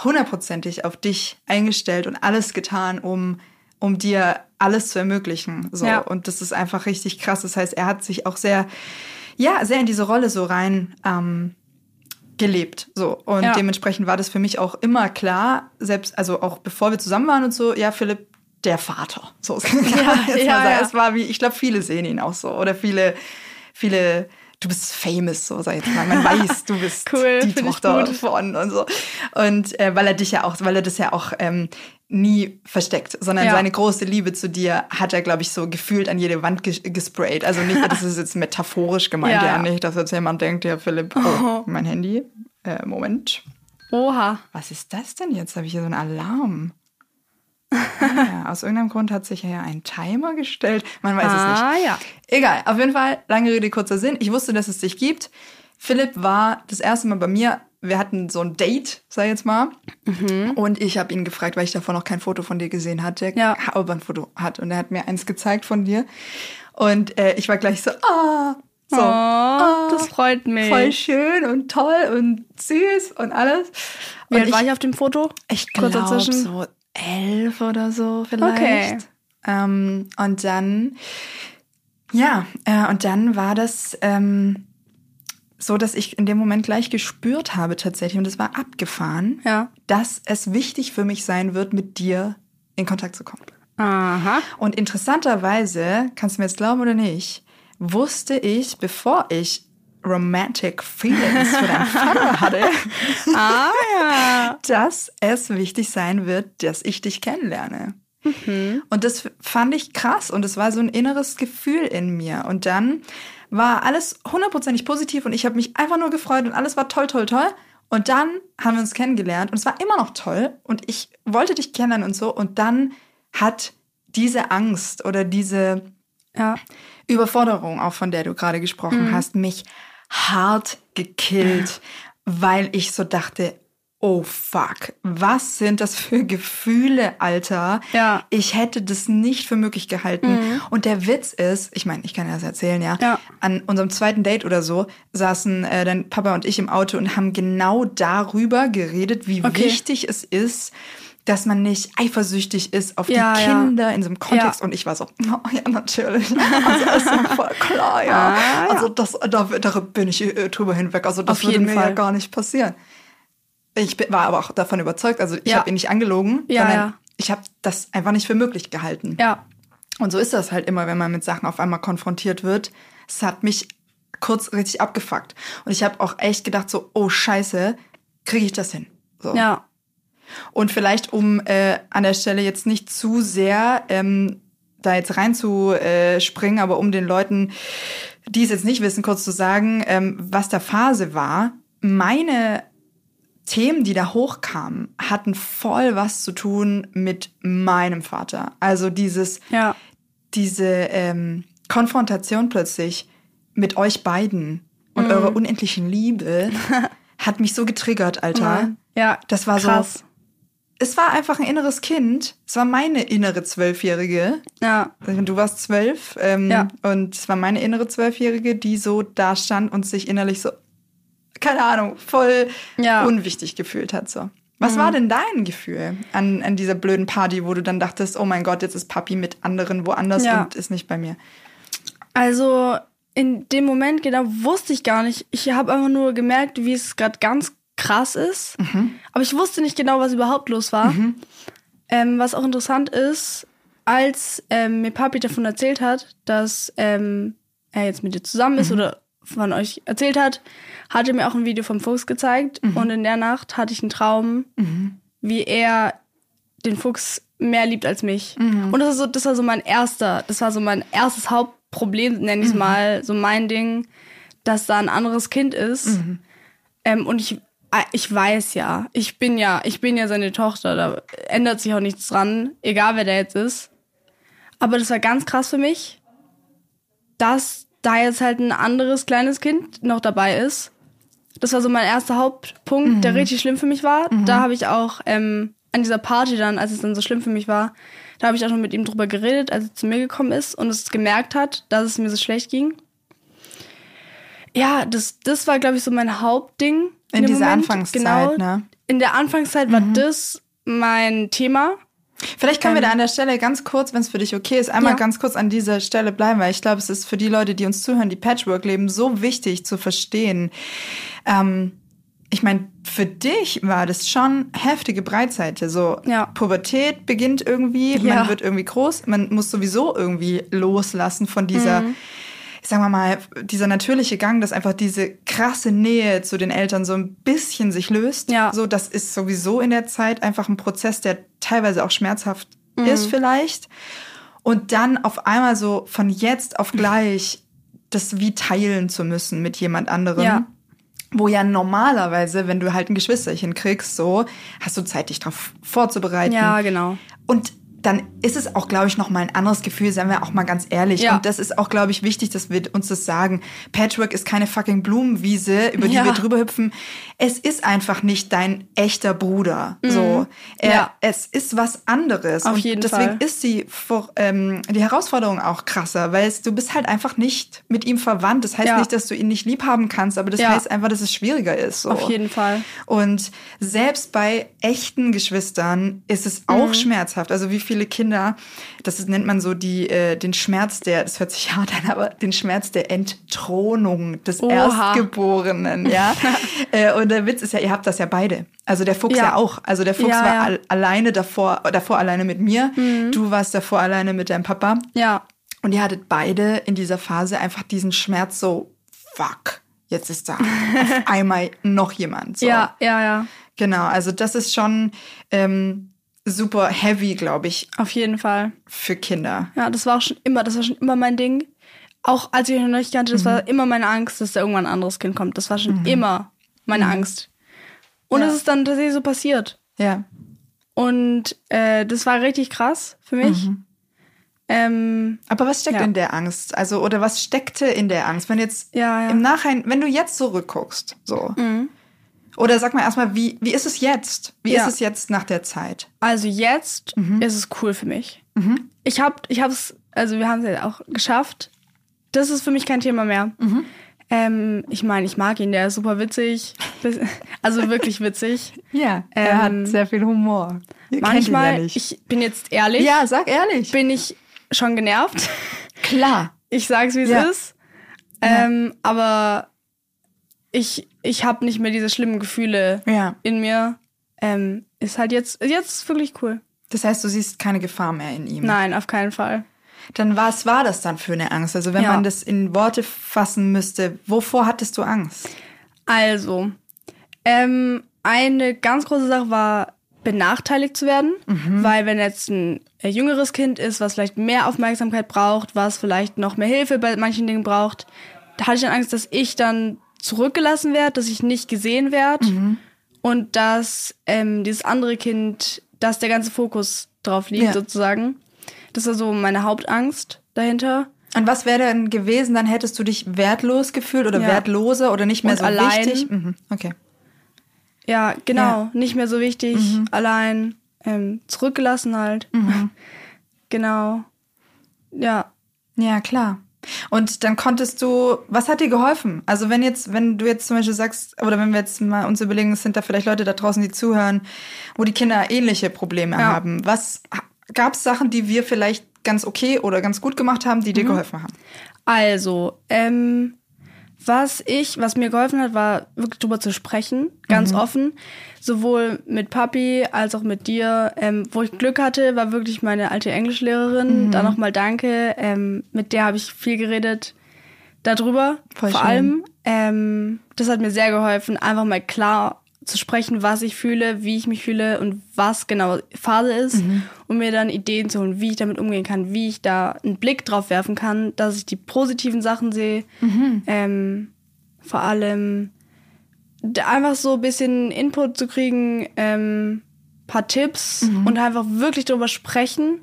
Speaker 1: hundertprozentig auf dich eingestellt und alles getan, um um dir alles zu ermöglichen. So.
Speaker 2: Ja.
Speaker 1: Und das ist einfach richtig krass. Das heißt, er hat sich auch sehr, ja, sehr in diese Rolle so rein ähm, gelebt. So. Und
Speaker 2: Ja.
Speaker 1: dementsprechend war das für mich auch immer klar, selbst, also auch bevor wir zusammen waren und so, ja, Philipp, der Vater. So
Speaker 2: ja, ja.
Speaker 1: Es war wie, ich glaube, viele sehen ihn auch so. Oder viele, viele, du bist famous, so sag ich jetzt mal. Man weiß, du bist
Speaker 2: Cool,
Speaker 1: die Tochter von und so. Und äh, weil er dich ja auch, weil er das ja auch ähm, nie versteckt, sondern
Speaker 2: Ja.
Speaker 1: seine große Liebe zu dir hat er, glaube ich, so gefühlt an jede Wand ges gesprayt. Also nicht, das ist jetzt metaphorisch gemeint,
Speaker 2: Ja.
Speaker 1: ja, nicht, dass jetzt jemand denkt, ja, Philipp, oh, mein Handy. Äh, Moment.
Speaker 2: Oha.
Speaker 1: Was ist das denn jetzt? Habe ich hier so einen Alarm? Ah, ja, aus irgendeinem Grund hat sich ja ein Timer gestellt. Man weiß es nicht.
Speaker 2: Ah, ja.
Speaker 1: Egal, auf jeden Fall, lange Rede, kurzer Sinn. Ich wusste, dass es dich gibt. Philipp war das erste Mal bei mir. Wir hatten so ein Date, sag ich jetzt mal. Und ich habe ihn gefragt, weil ich davor noch kein Foto von dir gesehen hatte,
Speaker 2: Ja.
Speaker 1: aber ein Foto hat. Und er hat mir eins gezeigt von dir. Und äh, ich war gleich so, ah, so,
Speaker 2: oh,
Speaker 1: ah,
Speaker 2: das freut mich.
Speaker 1: voll schön und toll und süß und alles.
Speaker 2: Wie
Speaker 1: und
Speaker 2: alt war ich auf dem Foto?
Speaker 1: ich glaube so elf oder so vielleicht.
Speaker 2: Okay.
Speaker 1: Ähm, und dann, ja, äh, und dann war das ähm, so, dass ich in dem Moment gleich gespürt habe tatsächlich, und es war abgefahren,
Speaker 2: Ja.
Speaker 1: dass es wichtig für mich sein wird, mit dir in Kontakt zu kommen.
Speaker 2: Aha.
Speaker 1: Und interessanterweise, kannst du mir jetzt glauben oder nicht, wusste ich, bevor ich Romantic Feelings für deinen Vater hatte,
Speaker 2: Ah, ja.
Speaker 1: dass es wichtig sein wird, dass ich dich kennenlerne.
Speaker 2: Mhm.
Speaker 1: Und das fand ich krass und es war so ein inneres Gefühl in mir. Und dann war alles hundertprozentig positiv und ich habe mich einfach nur gefreut und alles war toll, toll, toll. Und dann haben wir uns kennengelernt und es war immer noch toll und ich wollte dich kennenlernen und so. Und dann hat diese Angst oder diese
Speaker 2: Ja.
Speaker 1: Überforderung, auch von der du gerade gesprochen hast, mich hart gekillt, weil ich so dachte, oh fuck, was sind das für Gefühle, Alter?
Speaker 2: Ja.
Speaker 1: Ich hätte das nicht für möglich gehalten. Und der Witz ist, ich meine, ich kann dir das erzählen, ja.
Speaker 2: Ja.
Speaker 1: An unserem zweiten Date oder so saßen äh, dein Papa und ich im Auto und haben genau darüber geredet, wie
Speaker 2: Okay.
Speaker 1: wichtig es ist, dass man nicht eifersüchtig ist auf
Speaker 2: Ja,
Speaker 1: die
Speaker 2: ja.
Speaker 1: Kinder in so einem Kontext.
Speaker 2: Ja.
Speaker 1: Und ich war so, oh, ja, natürlich. Also, das ist ja voll klar, ja.
Speaker 2: Ah, ja.
Speaker 1: Also, das, da, da bin ich äh, drüber hinweg. Also, das
Speaker 2: Auf
Speaker 1: würde mir ja
Speaker 2: Fall.
Speaker 1: gar nicht passieren. Ich war aber auch davon überzeugt. Also, ich
Speaker 2: Ja.
Speaker 1: habe ihn nicht angelogen,
Speaker 2: Ja,
Speaker 1: sondern
Speaker 2: ja.
Speaker 1: ich habe das einfach nicht für möglich gehalten.
Speaker 2: Ja.
Speaker 1: Und so ist das halt immer, wenn man mit Sachen auf einmal konfrontiert wird. Es hat mich kurz richtig abgefuckt. Und ich habe auch echt gedacht so, oh Scheiße, kriege ich das hin? So.
Speaker 2: Ja.
Speaker 1: Und vielleicht, um äh, an der Stelle jetzt nicht zu sehr ähm, da jetzt reinzuspringen, aber um den Leuten die es jetzt nicht wissen, kurz zu sagen, ähm, was der Phase war. Meine Themen, die da hochkamen, hatten voll was zu tun mit meinem Vater. Also dieses,
Speaker 2: Ja.
Speaker 1: diese ähm, Konfrontation plötzlich mit euch beiden und
Speaker 2: Mhm.
Speaker 1: eurer unendlichen Liebe hat mich so getriggert, Alter.
Speaker 2: Ja,
Speaker 1: Das war so-
Speaker 2: krass.
Speaker 1: Es war einfach ein inneres Kind. Es war meine innere Zwölfjährige.
Speaker 2: Ja,
Speaker 1: Du warst zwölf ähm,
Speaker 2: Ja.
Speaker 1: und es war meine innere Zwölfjährige, die so da stand und sich innerlich so, keine Ahnung, voll
Speaker 2: Ja. Mhm.
Speaker 1: unwichtig gefühlt hat. So. Was war denn dein Gefühl an, an dieser blöden Party, wo du dann dachtest, oh mein Gott, jetzt ist Papi mit anderen woanders
Speaker 2: Ja.
Speaker 1: und ist nicht bei mir?
Speaker 2: Also in dem Moment genau wusste ich gar nicht. Ich habe einfach nur gemerkt, wie es gerade ganz krass ist. Aber ich wusste nicht genau, was überhaupt los war. Ähm, was auch interessant ist, als ähm, mir Papi davon erzählt hat, dass ähm, er jetzt mit dir zusammen ist oder von euch erzählt hat, hat er mir auch ein Video vom Fuchs gezeigt. Und in der Nacht hatte ich einen Traum, wie er den Fuchs mehr liebt als mich. Und das, ist so, das war so mein erster, das war so mein erstes Hauptproblem, nenne ich es mal, so mein Ding, dass da ein anderes Kind ist. Ähm, und ich, ich weiß ja, ich bin ja, ich bin ja seine Tochter, da ändert sich auch nichts dran, egal wer der jetzt ist. Aber das war ganz krass für mich, dass da jetzt halt ein anderes kleines Kind noch dabei ist. Das war so mein erster Hauptpunkt, der richtig schlimm für mich war. Da habe ich auch ähm, an dieser Party dann, als es dann so schlimm für mich war, da habe ich auch schon mit ihm drüber geredet, als er zu mir gekommen ist und es gemerkt hat, dass es mir so schlecht ging. Ja, das, das war, glaube ich, so mein Hauptding.
Speaker 1: In dieser Anfangszeit,
Speaker 2: genau.
Speaker 1: ne?
Speaker 2: In der Anfangszeit war das mein Thema.
Speaker 1: Vielleicht können wir da an der Stelle ganz kurz, wenn es für dich okay ist, einmal
Speaker 2: Ähm. Ja.
Speaker 1: ganz kurz an dieser Stelle bleiben, weil ich glaube, es ist für die Leute, die uns zuhören, die Patchwork leben, so wichtig zu verstehen. Ähm, ich meine, für dich war das schon heftige Breitseite. So
Speaker 2: Ja.
Speaker 1: Pubertät beginnt irgendwie, man
Speaker 2: Ja.
Speaker 1: wird irgendwie groß, man muss sowieso irgendwie loslassen von dieser,
Speaker 2: Mhm.
Speaker 1: Sagen wir mal, dieser natürliche Gang, dass einfach diese krasse Nähe zu den Eltern so ein bisschen sich löst.
Speaker 2: Ja.
Speaker 1: So, das ist sowieso in der Zeit einfach ein Prozess, der teilweise auch schmerzhaft
Speaker 2: Mhm.
Speaker 1: ist vielleicht. Und dann auf einmal so von jetzt auf gleich das wie teilen zu müssen mit jemand anderem.
Speaker 2: Ja.
Speaker 1: Wo ja normalerweise, wenn du halt ein Geschwisterchen kriegst, so, hast du Zeit, dich darauf vorzubereiten.
Speaker 2: Ja, genau.
Speaker 1: Und dann ist es auch, glaube ich, noch mal ein anderes Gefühl, seien wir auch mal ganz ehrlich.
Speaker 2: Ja.
Speaker 1: Und das ist auch, glaube ich, wichtig, dass wir uns das sagen. Patchwork ist keine fucking Blumenwiese, über die
Speaker 2: Ja.
Speaker 1: wir drüber hüpfen. Es ist einfach nicht dein echter Bruder. So, er,
Speaker 2: Mhm. Ja.
Speaker 1: es ist was anderes.
Speaker 2: Auf
Speaker 1: Und
Speaker 2: jeden
Speaker 1: deswegen
Speaker 2: Fall.
Speaker 1: ist die, ähm, die Herausforderung auch krasser, weil es, du bist halt einfach nicht mit ihm verwandt. Das heißt nicht, dass du ihn nicht lieb haben kannst, aber das heißt einfach, dass es schwieriger ist. So.
Speaker 2: Auf jeden Fall.
Speaker 1: Und selbst bei echten Geschwistern ist es auch schmerzhaft. Also wie viele Kinder, das nennt man so die, äh, den Schmerz der, das hört sich hart an, aber den Schmerz der Entthronung des
Speaker 2: Oha.
Speaker 1: Erstgeborenen, ja. äh, und der Witz ist ja, ihr habt das ja beide. Also der Fuchs ja,
Speaker 2: Ja.
Speaker 1: auch. Also der Fuchs
Speaker 2: Ja,
Speaker 1: war
Speaker 2: ja.
Speaker 1: al alleine davor, davor alleine mit mir. Du warst davor alleine mit deinem Papa.
Speaker 2: Ja.
Speaker 1: Und ihr hattet beide in dieser Phase einfach diesen Schmerz so, fuck, jetzt ist da auf einmal noch jemand. So.
Speaker 2: Ja, ja, ja.
Speaker 1: Genau, also das ist schon ähm, super heavy, glaube ich,
Speaker 2: Auf jeden Fall.
Speaker 1: für Kinder.
Speaker 2: Ja, das war auch schon immer, das war schon immer mein Ding. Auch als ich ihn noch nicht kannte, das war immer meine Angst, dass da irgendwann ein anderes Kind kommt. Das war schon immer meine Angst. Und
Speaker 1: Ja.
Speaker 2: es ist dann tatsächlich so passiert.
Speaker 1: Ja.
Speaker 2: Und äh, das war richtig krass für mich. Ähm,
Speaker 1: Aber was steckt
Speaker 2: Ja.
Speaker 1: in der Angst? Also, oder was steckte in der Angst? Wenn jetzt
Speaker 2: Ja, ja.
Speaker 1: im Nachhinein, wenn du jetzt zurückguckst, so. Oder sag mal erstmal, wie, wie ist es jetzt? Wie
Speaker 2: Ja.
Speaker 1: ist es jetzt nach der Zeit?
Speaker 2: also jetzt ist es cool für mich. Ich hab, ich hab's, also wir haben es ja auch geschafft. Das ist für mich kein Thema mehr. Ähm, ich meine, ich mag ihn, der ist super witzig. Also wirklich witzig.
Speaker 1: Ja,
Speaker 2: er hat
Speaker 1: sehr viel Humor. Ihr
Speaker 2: Manchmal, ich bin jetzt ehrlich,
Speaker 1: ja, sag ehrlich.
Speaker 2: bin ich schon genervt.
Speaker 1: Klar.
Speaker 2: Ich sag's, wie es
Speaker 1: Ja.
Speaker 2: ist. Ähm, aber ich, ich habe nicht mehr diese schlimmen Gefühle
Speaker 1: Ja.
Speaker 2: in mir. Ähm, ist halt jetzt, jetzt ist wirklich cool.
Speaker 1: Das heißt, du siehst keine Gefahr mehr in ihm.
Speaker 2: Nein, auf keinen Fall.
Speaker 1: Dann was war das dann für eine Angst? Also wenn
Speaker 2: Ja.
Speaker 1: man das in Worte fassen müsste, wovor hattest du Angst?
Speaker 2: Also, ähm, eine ganz große Sache war, benachteiligt zu werden, weil wenn jetzt ein äh, jüngeres Kind ist, was vielleicht mehr Aufmerksamkeit braucht, was vielleicht noch mehr Hilfe bei manchen Dingen braucht, da hatte ich dann Angst, dass ich dann zurückgelassen werde, dass ich nicht gesehen werde
Speaker 1: Mhm.
Speaker 2: und dass ähm, dieses andere Kind, dass der ganze Fokus drauf liegt
Speaker 1: Ja.
Speaker 2: sozusagen. Das war so meine Hauptangst dahinter.
Speaker 1: Und was wäre denn gewesen, dann hättest du dich wertlos gefühlt oder
Speaker 2: Ja.
Speaker 1: wertloser oder nicht mehr
Speaker 2: Und
Speaker 1: so
Speaker 2: allein.
Speaker 1: wichtig? Mhm. Okay.
Speaker 2: Ja, genau,
Speaker 1: Ja. Mhm.
Speaker 2: nicht mehr so wichtig, allein, ähm, zurückgelassen halt. Genau. Ja.
Speaker 1: Ja, klar. Und dann konntest du, was hat dir geholfen? Also wenn jetzt, wenn du jetzt zum Beispiel sagst, oder wenn wir jetzt mal uns überlegen, es sind da vielleicht Leute da draußen, die zuhören, wo die Kinder ähnliche Probleme
Speaker 2: Ja.
Speaker 1: haben. Was gab es Sachen, die wir vielleicht ganz okay oder ganz gut gemacht haben, die dir
Speaker 2: Mhm.
Speaker 1: geholfen haben?
Speaker 2: Also, ähm, was ich, was mir geholfen hat, war wirklich drüber zu sprechen, ganz offen. Sowohl mit Papi als auch mit dir. Ähm, wo ich Glück hatte, war wirklich meine alte Englischlehrerin. Da nochmal danke. Ähm, mit der habe ich viel geredet darüber.
Speaker 1: Voll
Speaker 2: vor
Speaker 1: schön.
Speaker 2: allem. Ähm, das hat mir sehr geholfen, einfach mal klar zu sprechen, was ich fühle, wie ich mich fühle und was genau Phase ist, um mir dann Ideen zu holen, wie ich damit umgehen kann, wie ich da einen Blick drauf werfen kann, dass ich die positiven Sachen sehe. Ähm, vor allem einfach so ein bisschen Input zu kriegen, ähm, paar Tipps und einfach wirklich drüber sprechen.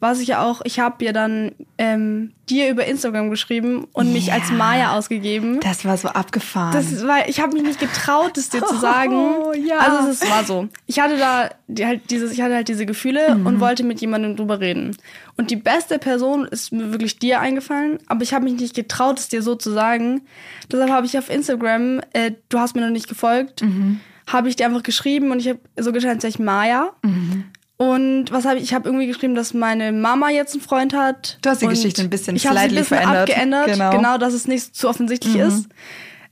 Speaker 2: Was ich ja auch, ich habe ja dann ähm, dir über Instagram geschrieben und mich als Maya ausgegeben.
Speaker 1: Das war so abgefahren.
Speaker 2: Das weil ich habe mich nicht getraut, es dir zu sagen.
Speaker 1: Oh, ja.
Speaker 2: Also es war so. Ich hatte da die, halt dieses, ich hatte halt diese Gefühle
Speaker 1: Mhm.
Speaker 2: und wollte mit jemandem drüber reden. Und die beste Person ist mir wirklich dir eingefallen, aber ich habe mich nicht getraut, es dir so zu sagen. Deshalb habe ich auf Instagram, äh, du hast mir noch nicht gefolgt,
Speaker 1: Mhm.
Speaker 2: habe ich dir einfach geschrieben und ich habe so als wäre ich Maya.
Speaker 1: Mhm.
Speaker 2: Und was habe ich? Ich habe irgendwie geschrieben, dass meine Mama jetzt einen Freund hat.
Speaker 1: Du hast die Geschichte ein bisschen
Speaker 2: Ich habe sie ein
Speaker 1: slightly
Speaker 2: bisschen
Speaker 1: verändert.
Speaker 2: abgeändert,
Speaker 1: Genau.
Speaker 2: genau. dass es nicht zu offensichtlich
Speaker 1: Mhm.
Speaker 2: ist.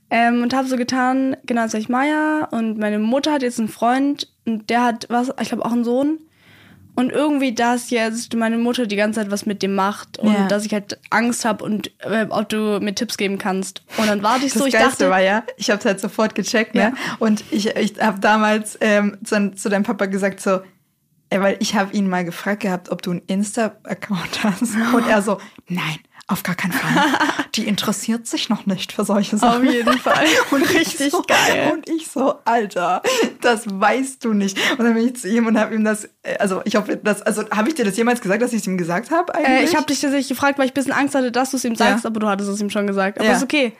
Speaker 2: Ähm, und habe so getan, genau, wäre ich Maya. Und meine Mutter hat jetzt einen Freund und der hat was, ich glaube auch einen Sohn. Und irgendwie, dass jetzt meine Mutter die ganze Zeit was mit dem macht und
Speaker 1: Ja.
Speaker 2: dass ich halt Angst habe und äh, ob du mir Tipps geben kannst. Und dann warte ich
Speaker 1: Das
Speaker 2: so, ich
Speaker 1: Geilste
Speaker 2: dachte,
Speaker 1: war ja, ich habe halt sofort gecheckt, ne?
Speaker 2: Ja.
Speaker 1: Und ich, ich habe damals ähm, zu, zu deinem Papa gesagt so, weil ich habe ihn mal gefragt gehabt, ob du einen Insta-Account hast. Und er so, nein, auf gar keinen Fall. Die interessiert sich noch nicht für solche Sachen.
Speaker 2: Auf jeden Fall.
Speaker 1: Und ich
Speaker 2: Richtig
Speaker 1: so,
Speaker 2: geil.
Speaker 1: Und ich so, Alter, das weißt du nicht. Und dann bin ich zu ihm und habe ihm das, äh, also ich hoffe, das, also habe ich dir das jemals gesagt, dass ich es ihm gesagt habe eigentlich?
Speaker 2: äh, ich habe dich tatsächlich gefragt, weil ich ein bisschen Angst hatte, dass du es ihm sagst,
Speaker 1: Ja.
Speaker 2: aber du hattest es ihm schon gesagt. Aber
Speaker 1: Ja.
Speaker 2: ist okay.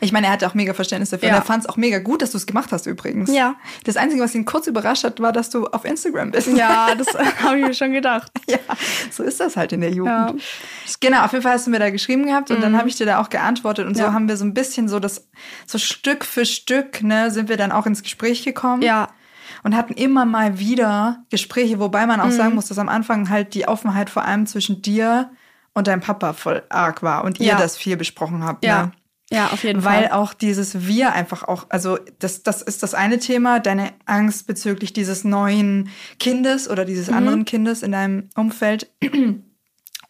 Speaker 1: Ich meine, er hatte auch mega Verständnis dafür.
Speaker 2: Ja.
Speaker 1: Und er fand es auch mega gut, dass du es gemacht hast übrigens.
Speaker 2: Ja.
Speaker 1: Das Einzige, was ihn kurz überrascht hat, war, dass du auf Instagram bist.
Speaker 2: Ja, das habe ich mir schon gedacht.
Speaker 1: ja. So ist das halt in der Jugend.
Speaker 2: Ja.
Speaker 1: Genau, auf jeden Fall hast du mir da geschrieben gehabt und dann habe ich dir da auch geantwortet und so
Speaker 2: Ja.
Speaker 1: haben wir so ein bisschen so das, so Stück für Stück, ne, sind wir dann auch ins Gespräch gekommen.
Speaker 2: Ja.
Speaker 1: Und hatten immer mal wieder Gespräche, wobei man auch
Speaker 2: Mhm.
Speaker 1: sagen muss, dass am Anfang halt die Offenheit vor allem zwischen dir und deinem Papa voll arg war und ihr
Speaker 2: Ja.
Speaker 1: das viel besprochen habt.
Speaker 2: Ja.
Speaker 1: Ne?
Speaker 2: Ja, auf jeden
Speaker 1: Weil
Speaker 2: Fall.
Speaker 1: auch dieses Wir einfach auch, also das, das ist das eine Thema, deine Angst bezüglich dieses neuen Kindes oder
Speaker 2: Mhm.
Speaker 1: dieses anderen Kindes in deinem Umfeld.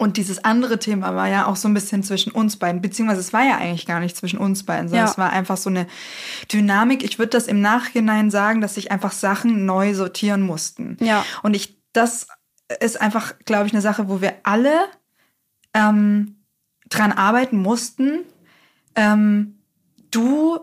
Speaker 1: Und dieses andere Thema war ja auch so ein bisschen zwischen uns beiden, beziehungsweise es war ja eigentlich gar nicht zwischen uns beiden, sondern
Speaker 2: Ja.
Speaker 1: es war einfach so eine Dynamik. Ich würde das im Nachhinein sagen, dass sich einfach Sachen neu sortieren mussten.
Speaker 2: Ja.
Speaker 1: Und ich, das ist einfach, glaube ich, eine Sache, wo wir alle ähm, dran arbeiten mussten. Ähm, du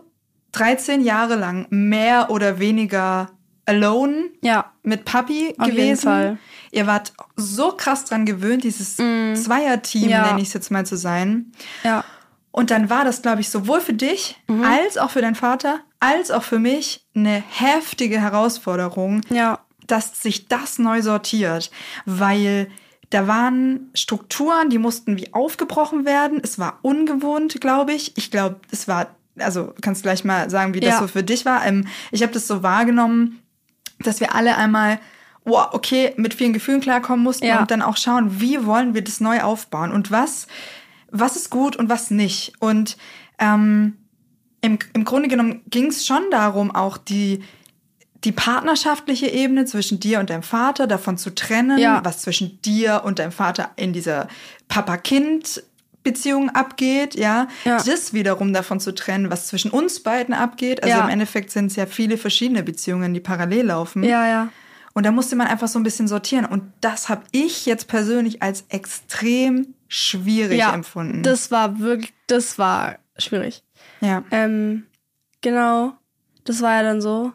Speaker 1: 13 Jahre lang mehr oder weniger alone
Speaker 2: Ja.
Speaker 1: mit Papi
Speaker 2: Auf jeden
Speaker 1: gewesen.
Speaker 2: Fall.
Speaker 1: Ihr wart so krass dran gewöhnt, dieses Zweierteam,
Speaker 2: Mm. Ja.
Speaker 1: nenne ich es jetzt mal zu sein.
Speaker 2: Ja.
Speaker 1: Und dann war das, glaube ich, sowohl für dich
Speaker 2: Mhm.
Speaker 1: als auch für deinen Vater, als auch für mich eine heftige Herausforderung,
Speaker 2: Ja.
Speaker 1: dass sich das neu sortiert, weil da waren Strukturen, die mussten wie aufgebrochen werden. Es war ungewohnt, glaube ich. Ich glaube, es war, also du kannst gleich mal sagen, wie das
Speaker 2: Ja.
Speaker 1: so für dich war. Ähm, ich habe das so wahrgenommen, dass wir alle einmal, wow, okay, mit vielen Gefühlen klarkommen mussten
Speaker 2: Ja.
Speaker 1: und dann auch schauen, wie wollen wir das neu aufbauen und was, was ist gut und was nicht. Und ähm, im, im Grunde genommen ging es schon darum, auch die, die partnerschaftliche Ebene zwischen dir und deinem Vater davon zu trennen,
Speaker 2: Ja.
Speaker 1: was zwischen dir und deinem Vater in dieser Papa-Kind-Beziehung abgeht, ja?
Speaker 2: Ja.
Speaker 1: das wiederum davon zu trennen, was zwischen uns beiden abgeht. Also
Speaker 2: Ja.
Speaker 1: im Endeffekt sind es ja viele verschiedene Beziehungen, die parallel laufen.
Speaker 2: Ja, ja.
Speaker 1: Und da musste man einfach so ein bisschen sortieren. Und das habe ich jetzt persönlich als extrem schwierig
Speaker 2: ja.
Speaker 1: empfunden.
Speaker 2: Das war wirklich, das war schwierig.
Speaker 1: Ja.
Speaker 2: Ähm, genau, das war ja dann so.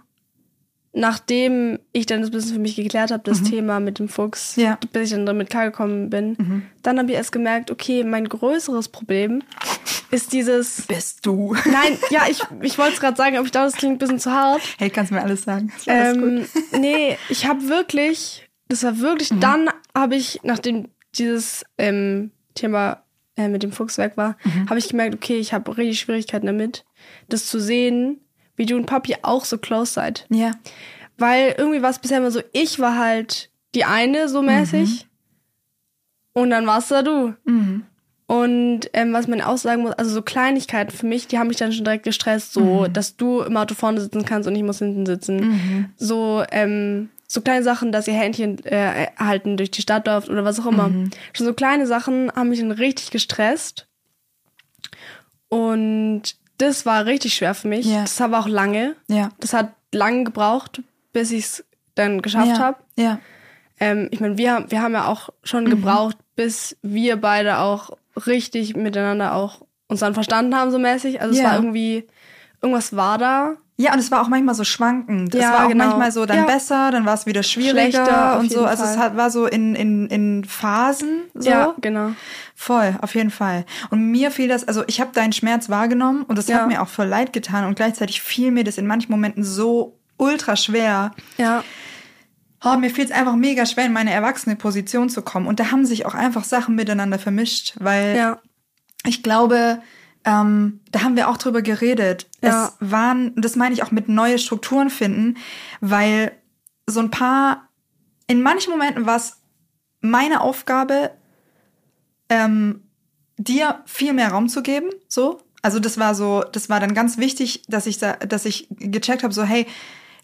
Speaker 2: Nachdem ich dann das bisschen für mich geklärt habe, das Thema mit dem Fuchs,
Speaker 1: Mhm. Ja. Mhm.
Speaker 2: bis ich dann damit klargekommen bin, dann habe ich erst gemerkt, okay, mein größeres Problem ist dieses.
Speaker 1: Bist du.
Speaker 2: Nein, ja, ich, ich wollte es gerade sagen, aber ich glaube, das klingt ein bisschen zu hart.
Speaker 1: Hey, kannst du mir alles sagen? Ist alles. Mhm.
Speaker 2: Ähm, nee, ich habe wirklich, das war wirklich, dann habe ich, nachdem dieses ähm, Thema äh, mit dem Fuchs weg war,
Speaker 1: Mhm.
Speaker 2: habe ich gemerkt, okay, ich habe richtig Schwierigkeiten damit, das zu sehen, wie du und Papi auch so close seid.
Speaker 1: Ja.
Speaker 2: Weil irgendwie war es bisher immer so, ich war halt die eine so mäßig und dann warst da du. Und ähm, was man auch sagen muss, also so Kleinigkeiten für mich, die haben mich dann schon direkt gestresst, so, dass du im Auto vorne sitzen kannst und ich muss hinten sitzen. So, ähm, so kleine Sachen, dass ihr Händchen äh, halten durch die Stadt läuft oder was auch immer. Schon so kleine Sachen haben mich dann richtig gestresst. Und das war richtig schwer für mich.
Speaker 1: Ja.
Speaker 2: Das aber auch lange.
Speaker 1: Ja.
Speaker 2: Das hat lange gebraucht, bis ich es dann geschafft
Speaker 1: ja.
Speaker 2: habe.
Speaker 1: Ja.
Speaker 2: Ähm, ich meine, wir, wir haben ja auch schon gebraucht, bis wir beide auch richtig miteinander auch uns dann verstanden haben, so mäßig. Also es
Speaker 1: Ja.
Speaker 2: war irgendwie, irgendwas war da.
Speaker 1: Ja, und es war auch manchmal so schwankend. es
Speaker 2: Ja,
Speaker 1: war auch
Speaker 2: genau.
Speaker 1: manchmal so dann
Speaker 2: Ja.
Speaker 1: besser, dann war es wieder schwieriger
Speaker 2: Schlechter,
Speaker 1: und so. Also es
Speaker 2: Fall.
Speaker 1: hat, war so in, in, in Phasen so.
Speaker 2: Ja, genau.
Speaker 1: Voll, auf jeden Fall. Und mir fiel das, also ich habe deinen Schmerz wahrgenommen und das
Speaker 2: Ja.
Speaker 1: hat mir auch voll leid getan und gleichzeitig fiel mir das in manchen Momenten so ultra schwer.
Speaker 2: Ja.
Speaker 1: Oh, mir fiel es einfach mega schwer, in meine erwachsene Position zu kommen. Und da haben sich auch einfach Sachen miteinander vermischt, weil
Speaker 2: Ja.
Speaker 1: ich glaube, ähm, da haben wir auch drüber geredet.
Speaker 2: Ja.
Speaker 1: Es waren, das meine ich auch mit neue Strukturen finden, weil so ein paar, in manchen Momenten war es meine Aufgabe, ähm, dir viel mehr Raum zu geben, so. Also das war so, das war dann ganz wichtig, dass ich, sa- dass ich gecheckt habe, so hey,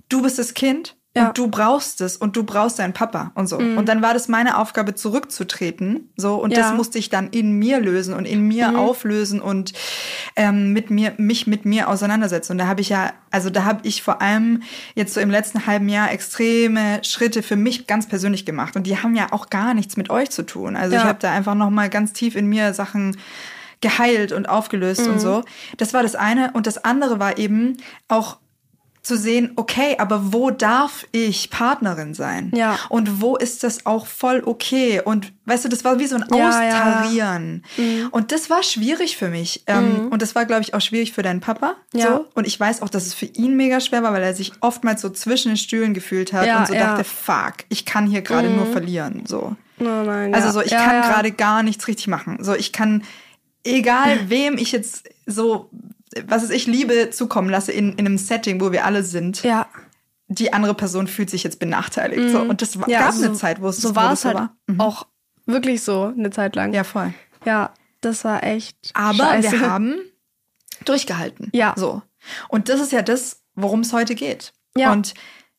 Speaker 1: du bist das Kind
Speaker 2: Ja. Mhm.
Speaker 1: und du brauchst es und du brauchst deinen Papa und so. Und dann war das meine Aufgabe, zurückzutreten, so. Und das
Speaker 2: Ja. Mhm.
Speaker 1: musste ich dann in mir lösen und in mir auflösen und ähm, mit mir, mich mit mir auseinandersetzen. Und da habe ich ja, also da habe ich vor allem jetzt so im letzten halben Jahr extreme Schritte für mich ganz persönlich gemacht. Und die haben ja auch gar nichts mit euch zu tun. Also ich
Speaker 2: Ja.
Speaker 1: habe da einfach noch mal ganz tief in mir Sachen geheilt und aufgelöst
Speaker 2: Mhm.
Speaker 1: und so. Das war das eine. Und das andere war eben auch zu sehen, okay, aber wo darf ich Partnerin sein?
Speaker 2: Ja.
Speaker 1: Und wo ist das auch voll okay? Und weißt du, das war wie so ein
Speaker 2: Ja, ja.
Speaker 1: Austarieren. Und das war schwierig für mich. Ähm, und das war, glaube ich, auch schwierig für deinen Papa.
Speaker 2: Ja.
Speaker 1: So. Und ich weiß auch, dass es für ihn mega schwer war, weil er sich oftmals so zwischen den Stühlen gefühlt hat
Speaker 2: Ja,
Speaker 1: und so dachte, fuck, ich kann hier gerade nur verlieren. So.
Speaker 2: Oh nein,
Speaker 1: Also so, ich kann gerade gar nichts richtig machen. So, ich kann, egal wem ich jetzt so, was es ich liebe, zukommen lasse in, in einem Setting, wo wir alle sind,
Speaker 2: Ja.
Speaker 1: die andere Person fühlt sich jetzt benachteiligt. So, und das war,
Speaker 2: Mhm. ja
Speaker 1: gab
Speaker 2: also
Speaker 1: eine Zeit, wo es
Speaker 2: so war es halt
Speaker 1: war. Mhm.
Speaker 2: auch wirklich so eine Zeit lang.
Speaker 1: Ja, voll.
Speaker 2: Ja, das war echt.
Speaker 1: Aber
Speaker 2: scheiße.
Speaker 1: wir haben durchgehalten.
Speaker 2: Ja.
Speaker 1: So. Und das ist ja das, worum es heute geht.
Speaker 2: Ja.
Speaker 1: Und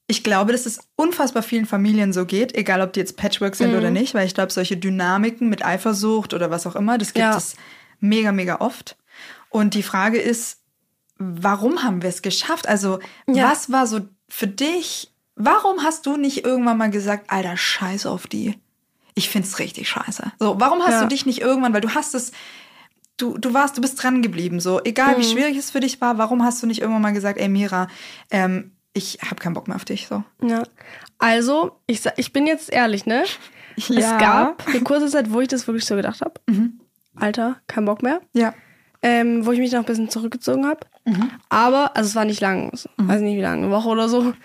Speaker 1: ich glaube, dass es unfassbar vielen Familien so geht, egal ob die jetzt Patchwork sind
Speaker 2: Mhm.
Speaker 1: oder nicht, weil ich glaube, solche Dynamiken mit Eifersucht oder was auch immer, das gibt
Speaker 2: Ja.
Speaker 1: es mega, mega oft. Und die Frage ist, warum haben wir es geschafft? Also,
Speaker 2: Ja.
Speaker 1: was war so für dich? Warum hast du nicht irgendwann mal gesagt, Alter, scheiß auf die? Ich find's richtig scheiße. So, warum hast
Speaker 2: Ja.
Speaker 1: du dich nicht irgendwann, weil du hast es, du, du warst, du bist dran geblieben. So, egal
Speaker 2: Mhm.
Speaker 1: wie schwierig es für dich war, warum hast du nicht irgendwann mal gesagt, ey Mira, ähm, ich habe keinen Bock mehr auf dich. So.
Speaker 2: Ja. Also, ich, ich bin jetzt ehrlich, ne? Es
Speaker 1: Ja.
Speaker 2: gab eine kurze Zeit, wo ich das wirklich so gedacht habe.
Speaker 1: Mhm.
Speaker 2: Alter, kein Bock mehr.
Speaker 1: Ja.
Speaker 2: Ähm, wo ich mich noch ein bisschen zurückgezogen habe. Aber, also es war nicht lang, so, weiß nicht wie lange, eine Woche oder so.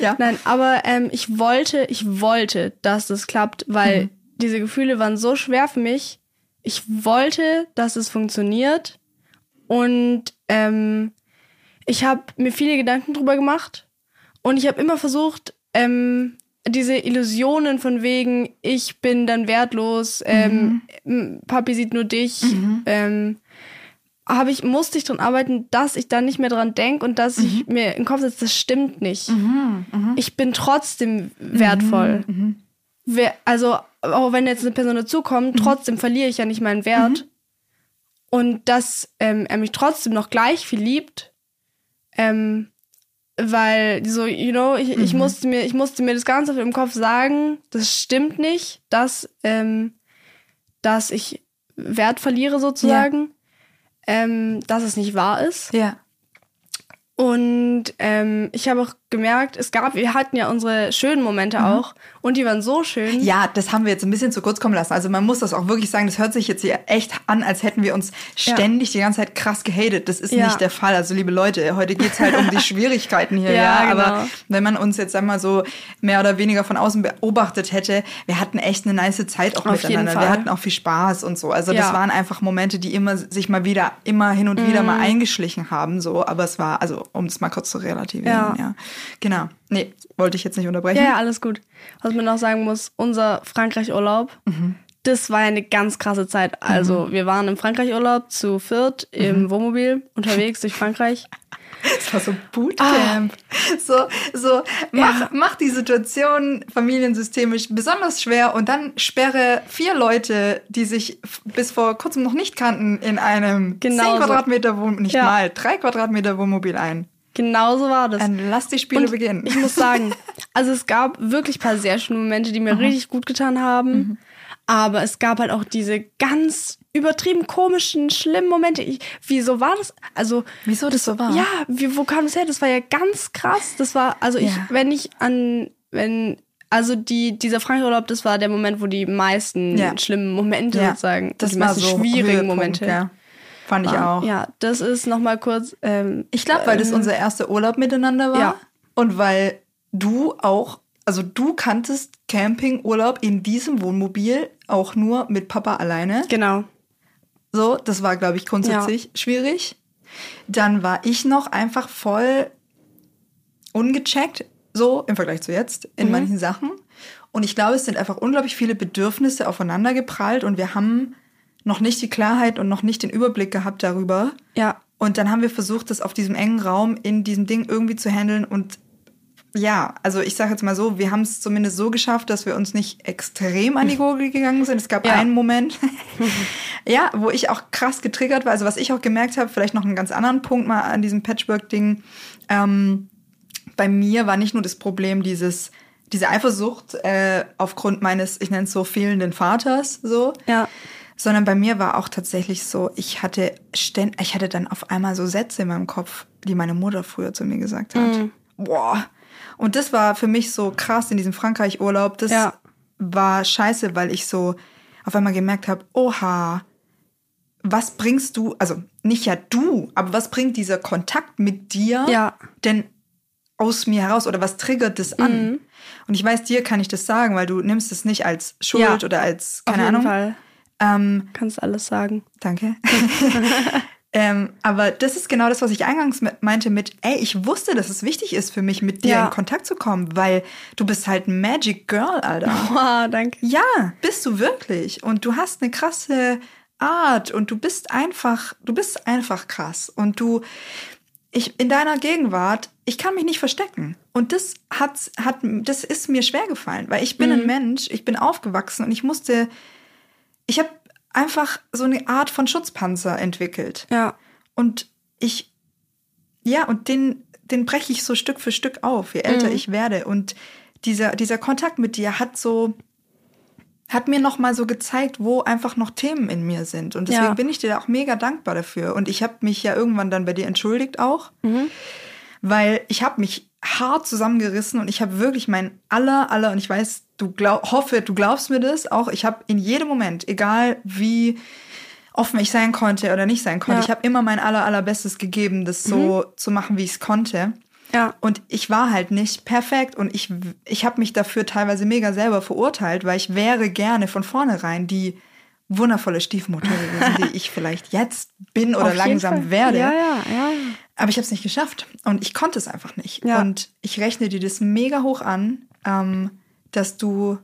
Speaker 1: Ja.
Speaker 2: Nein, aber ähm, ich wollte, ich wollte, dass das klappt, weil diese Gefühle waren so schwer für mich. Ich wollte, dass es funktioniert. Und ähm, ich habe mir viele Gedanken drüber gemacht. Und ich habe immer versucht, ähm, diese Illusionen von wegen, ich bin dann wertlos, ähm, m- Papi sieht nur dich, ähm, habe ich, musste ich dran arbeiten, dass ich dann nicht mehr dran denke und dass ich mir in den Kopf setze, das stimmt nicht. Ich bin trotzdem wertvoll. Wer, also, auch wenn jetzt eine Person dazukommt, trotzdem verliere ich ja nicht meinen Wert. Und dass ähm, er mich trotzdem noch gleich viel liebt, ähm, weil so, you know, ich, ich musste mir, ich musste mir das Ganze im Kopf sagen, das stimmt nicht, dass, ähm, dass ich Wert verliere sozusagen. Ähm, dass es nicht wahr ist.
Speaker 1: Ja.
Speaker 2: Und ähm, ich habe auch gemerkt, es gab, wir hatten ja unsere schönen Momente auch und die waren so schön.
Speaker 1: Ja, das haben wir jetzt ein bisschen zu kurz kommen lassen. Also man muss das auch wirklich sagen, das hört sich jetzt hier echt an, als hätten wir uns ständig die ganze Zeit krass gehatet. Das ist
Speaker 2: Ja.
Speaker 1: nicht der Fall. Also liebe Leute, heute geht's halt um die Schwierigkeiten hier. Ja,
Speaker 2: Ja, genau.
Speaker 1: Aber wenn man uns jetzt einmal so mehr oder weniger von außen beobachtet hätte, wir hatten echt eine nice Zeit auch
Speaker 2: Auf jeden
Speaker 1: miteinander. Wir hatten auch viel Spaß und so. Also das
Speaker 2: Ja.
Speaker 1: waren einfach Momente, die immer sich mal wieder, immer hin und wieder
Speaker 2: Mhm.
Speaker 1: mal eingeschlichen haben. So, aber es war, also um es mal kurz zu relativieren.
Speaker 2: Ja.
Speaker 1: Genau. Nee, wollte ich jetzt nicht unterbrechen.
Speaker 2: Ja, ja, alles gut. Was man noch sagen muss, unser Frankreich-Urlaub,
Speaker 1: Mhm.
Speaker 2: das war ja eine ganz krasse Zeit. Also, wir waren im Frankreich-Urlaub zu viert im
Speaker 1: Mhm.
Speaker 2: Wohnmobil unterwegs durch Frankreich.
Speaker 1: Das war so Bootcamp. So, so mach,
Speaker 2: Ja.
Speaker 1: mach die Situation familiensystemisch besonders schwer und dann sperre vier Leute, die sich bis vor kurzem noch nicht kannten, in einem
Speaker 2: Genau
Speaker 1: 10
Speaker 2: so.
Speaker 1: Quadratmeter Wohn nicht
Speaker 2: Ja.
Speaker 1: mal, 3 Quadratmeter Wohnmobil ein.
Speaker 2: Genauso war das.
Speaker 1: Dann lass die Spiele
Speaker 2: Und
Speaker 1: beginnen.
Speaker 2: Ich muss sagen, also es gab wirklich ein paar sehr schöne Momente, die mir richtig gut getan haben.
Speaker 1: Mhm.
Speaker 2: Aber es gab halt auch diese ganz übertrieben komischen, schlimmen Momente. Ich, wieso war das? Also
Speaker 1: Wieso das so war?
Speaker 2: Ja, wie, wo kam das her? Das war ja ganz krass. Das war, also ich,
Speaker 1: Ja.
Speaker 2: wenn ich an, wenn, also die, dieser Frankreich-Urlaub, das war der Moment, wo die meisten
Speaker 1: Ja.
Speaker 2: schlimmen Momente sozusagen,
Speaker 1: das
Speaker 2: die meisten
Speaker 1: so
Speaker 2: schwierigen Momente.
Speaker 1: Ja. Fand ich auch.
Speaker 2: Ja, das ist nochmal kurz. Ähm,
Speaker 1: Ich glaube, weil das unser erster Urlaub miteinander war
Speaker 2: Ja.
Speaker 1: und weil du auch, also du kanntest Campingurlaub in diesemUnmobil auch nur mit Papa alleine.
Speaker 2: genau.
Speaker 1: So, das war, glaube ich, grundsätzlich schwierig. Dann war ich noch einfach voll ungecheckt, so im Vergleich zu jetzt, in manchen Sachen. Und ich glaube, es sind einfach unglaublich viele Bedürfnisse aufeinander geprallt und wir haben noch nicht die Klarheit und noch nicht den Überblick gehabt darüber.
Speaker 2: Ja.
Speaker 1: Und dann haben wir versucht, das auf diesem engen Raum in diesem Ding irgendwie zu handeln. Und ja, also ich sage jetzt mal so, wir haben es zumindest so geschafft, dass wir uns nicht extrem an die Gurgel gegangen sind. Es gab
Speaker 2: Ja.
Speaker 1: einen Moment, ja, wo ich auch krass getriggert war. Also was ich auch gemerkt habe, vielleicht noch einen ganz anderen Punkt mal an diesem Patchwork-Ding. Ähm, bei mir war nicht nur das Problem dieses diese Eifersucht äh, aufgrund meines, ich nenne es so, fehlenden Vaters, so,
Speaker 2: Ja.
Speaker 1: Sondern bei mir war auch tatsächlich so, ich hatte ständ, ich hatte dann auf einmal so Sätze in meinem Kopf, die meine Mutter früher zu mir gesagt hat.
Speaker 2: Mhm.
Speaker 1: Boah. Und das war für mich so krass in diesem Frankreich-Urlaub. Das
Speaker 2: Ja.
Speaker 1: war scheiße, weil ich so auf einmal gemerkt habe, oha, was bringst du, also nicht ja du, aber was bringt dieser Kontakt mit dir
Speaker 2: Ja.
Speaker 1: denn aus mir heraus oder was triggert das an?
Speaker 2: Mhm.
Speaker 1: Und ich weiß, dir kann ich das sagen, weil du nimmst es nicht als Schuld
Speaker 2: Ja.
Speaker 1: oder als,
Speaker 2: Auf
Speaker 1: keine
Speaker 2: jeden
Speaker 1: Ahnung.
Speaker 2: Fall.
Speaker 1: Ähm,
Speaker 2: Kannst alles sagen.
Speaker 1: Danke. ähm, aber das ist genau das, was ich eingangs mit- meinte mit, ey, ich wusste, dass es wichtig ist für mich, mit dir
Speaker 2: Ja.
Speaker 1: in Kontakt zu kommen, weil du bist halt ein Magic Girl, Alter.
Speaker 2: Wow, danke.
Speaker 1: ja, bist du wirklich. Und du hast eine krasse Art und du bist einfach, du bist einfach krass. Und du, ich, in deiner Gegenwart, ich kann mich nicht verstecken. Und das hat, hat, das ist mir schwer gefallen, weil ich bin ein Mensch, ich bin aufgewachsen und ich musste, ich habe einfach so eine Art von Schutzpanzer entwickelt.
Speaker 2: Ja.
Speaker 1: Und ich, ja, und den, den breche ich so Stück für Stück auf, je älter ich werde. Und dieser, dieser Kontakt mit dir hat so, hat mir nochmal so gezeigt, wo einfach noch Themen in mir sind. Und deswegen
Speaker 2: Ja.
Speaker 1: bin ich dir auch mega dankbar dafür. Und ich habe mich ja irgendwann dann bei dir entschuldigt auch, weil ich habe mich hart zusammengerissen und ich habe wirklich mein aller, aller, und ich weiß, du glaub, hoffe, du glaubst mir das auch, ich habe in jedem Moment, egal wie offen ich sein konnte oder nicht sein konnte,
Speaker 2: Ja.
Speaker 1: ich habe immer mein aller, allerbestes gegeben, das so zu machen, wie ich es konnte.
Speaker 2: Ja.
Speaker 1: Und ich war halt nicht perfekt und ich, ich habe mich dafür teilweise mega selber verurteilt, weil ich wäre gerne von vornherein die wundervolle Stiefmutter gewesen, die ich vielleicht jetzt bin oder
Speaker 2: Auf
Speaker 1: langsam werde.
Speaker 2: Ja, ja, ja.
Speaker 1: Aber ich habe es nicht geschafft und ich konnte es einfach nicht.
Speaker 2: Ja.
Speaker 1: Und ich rechne dir das mega hoch an, ähm, dass du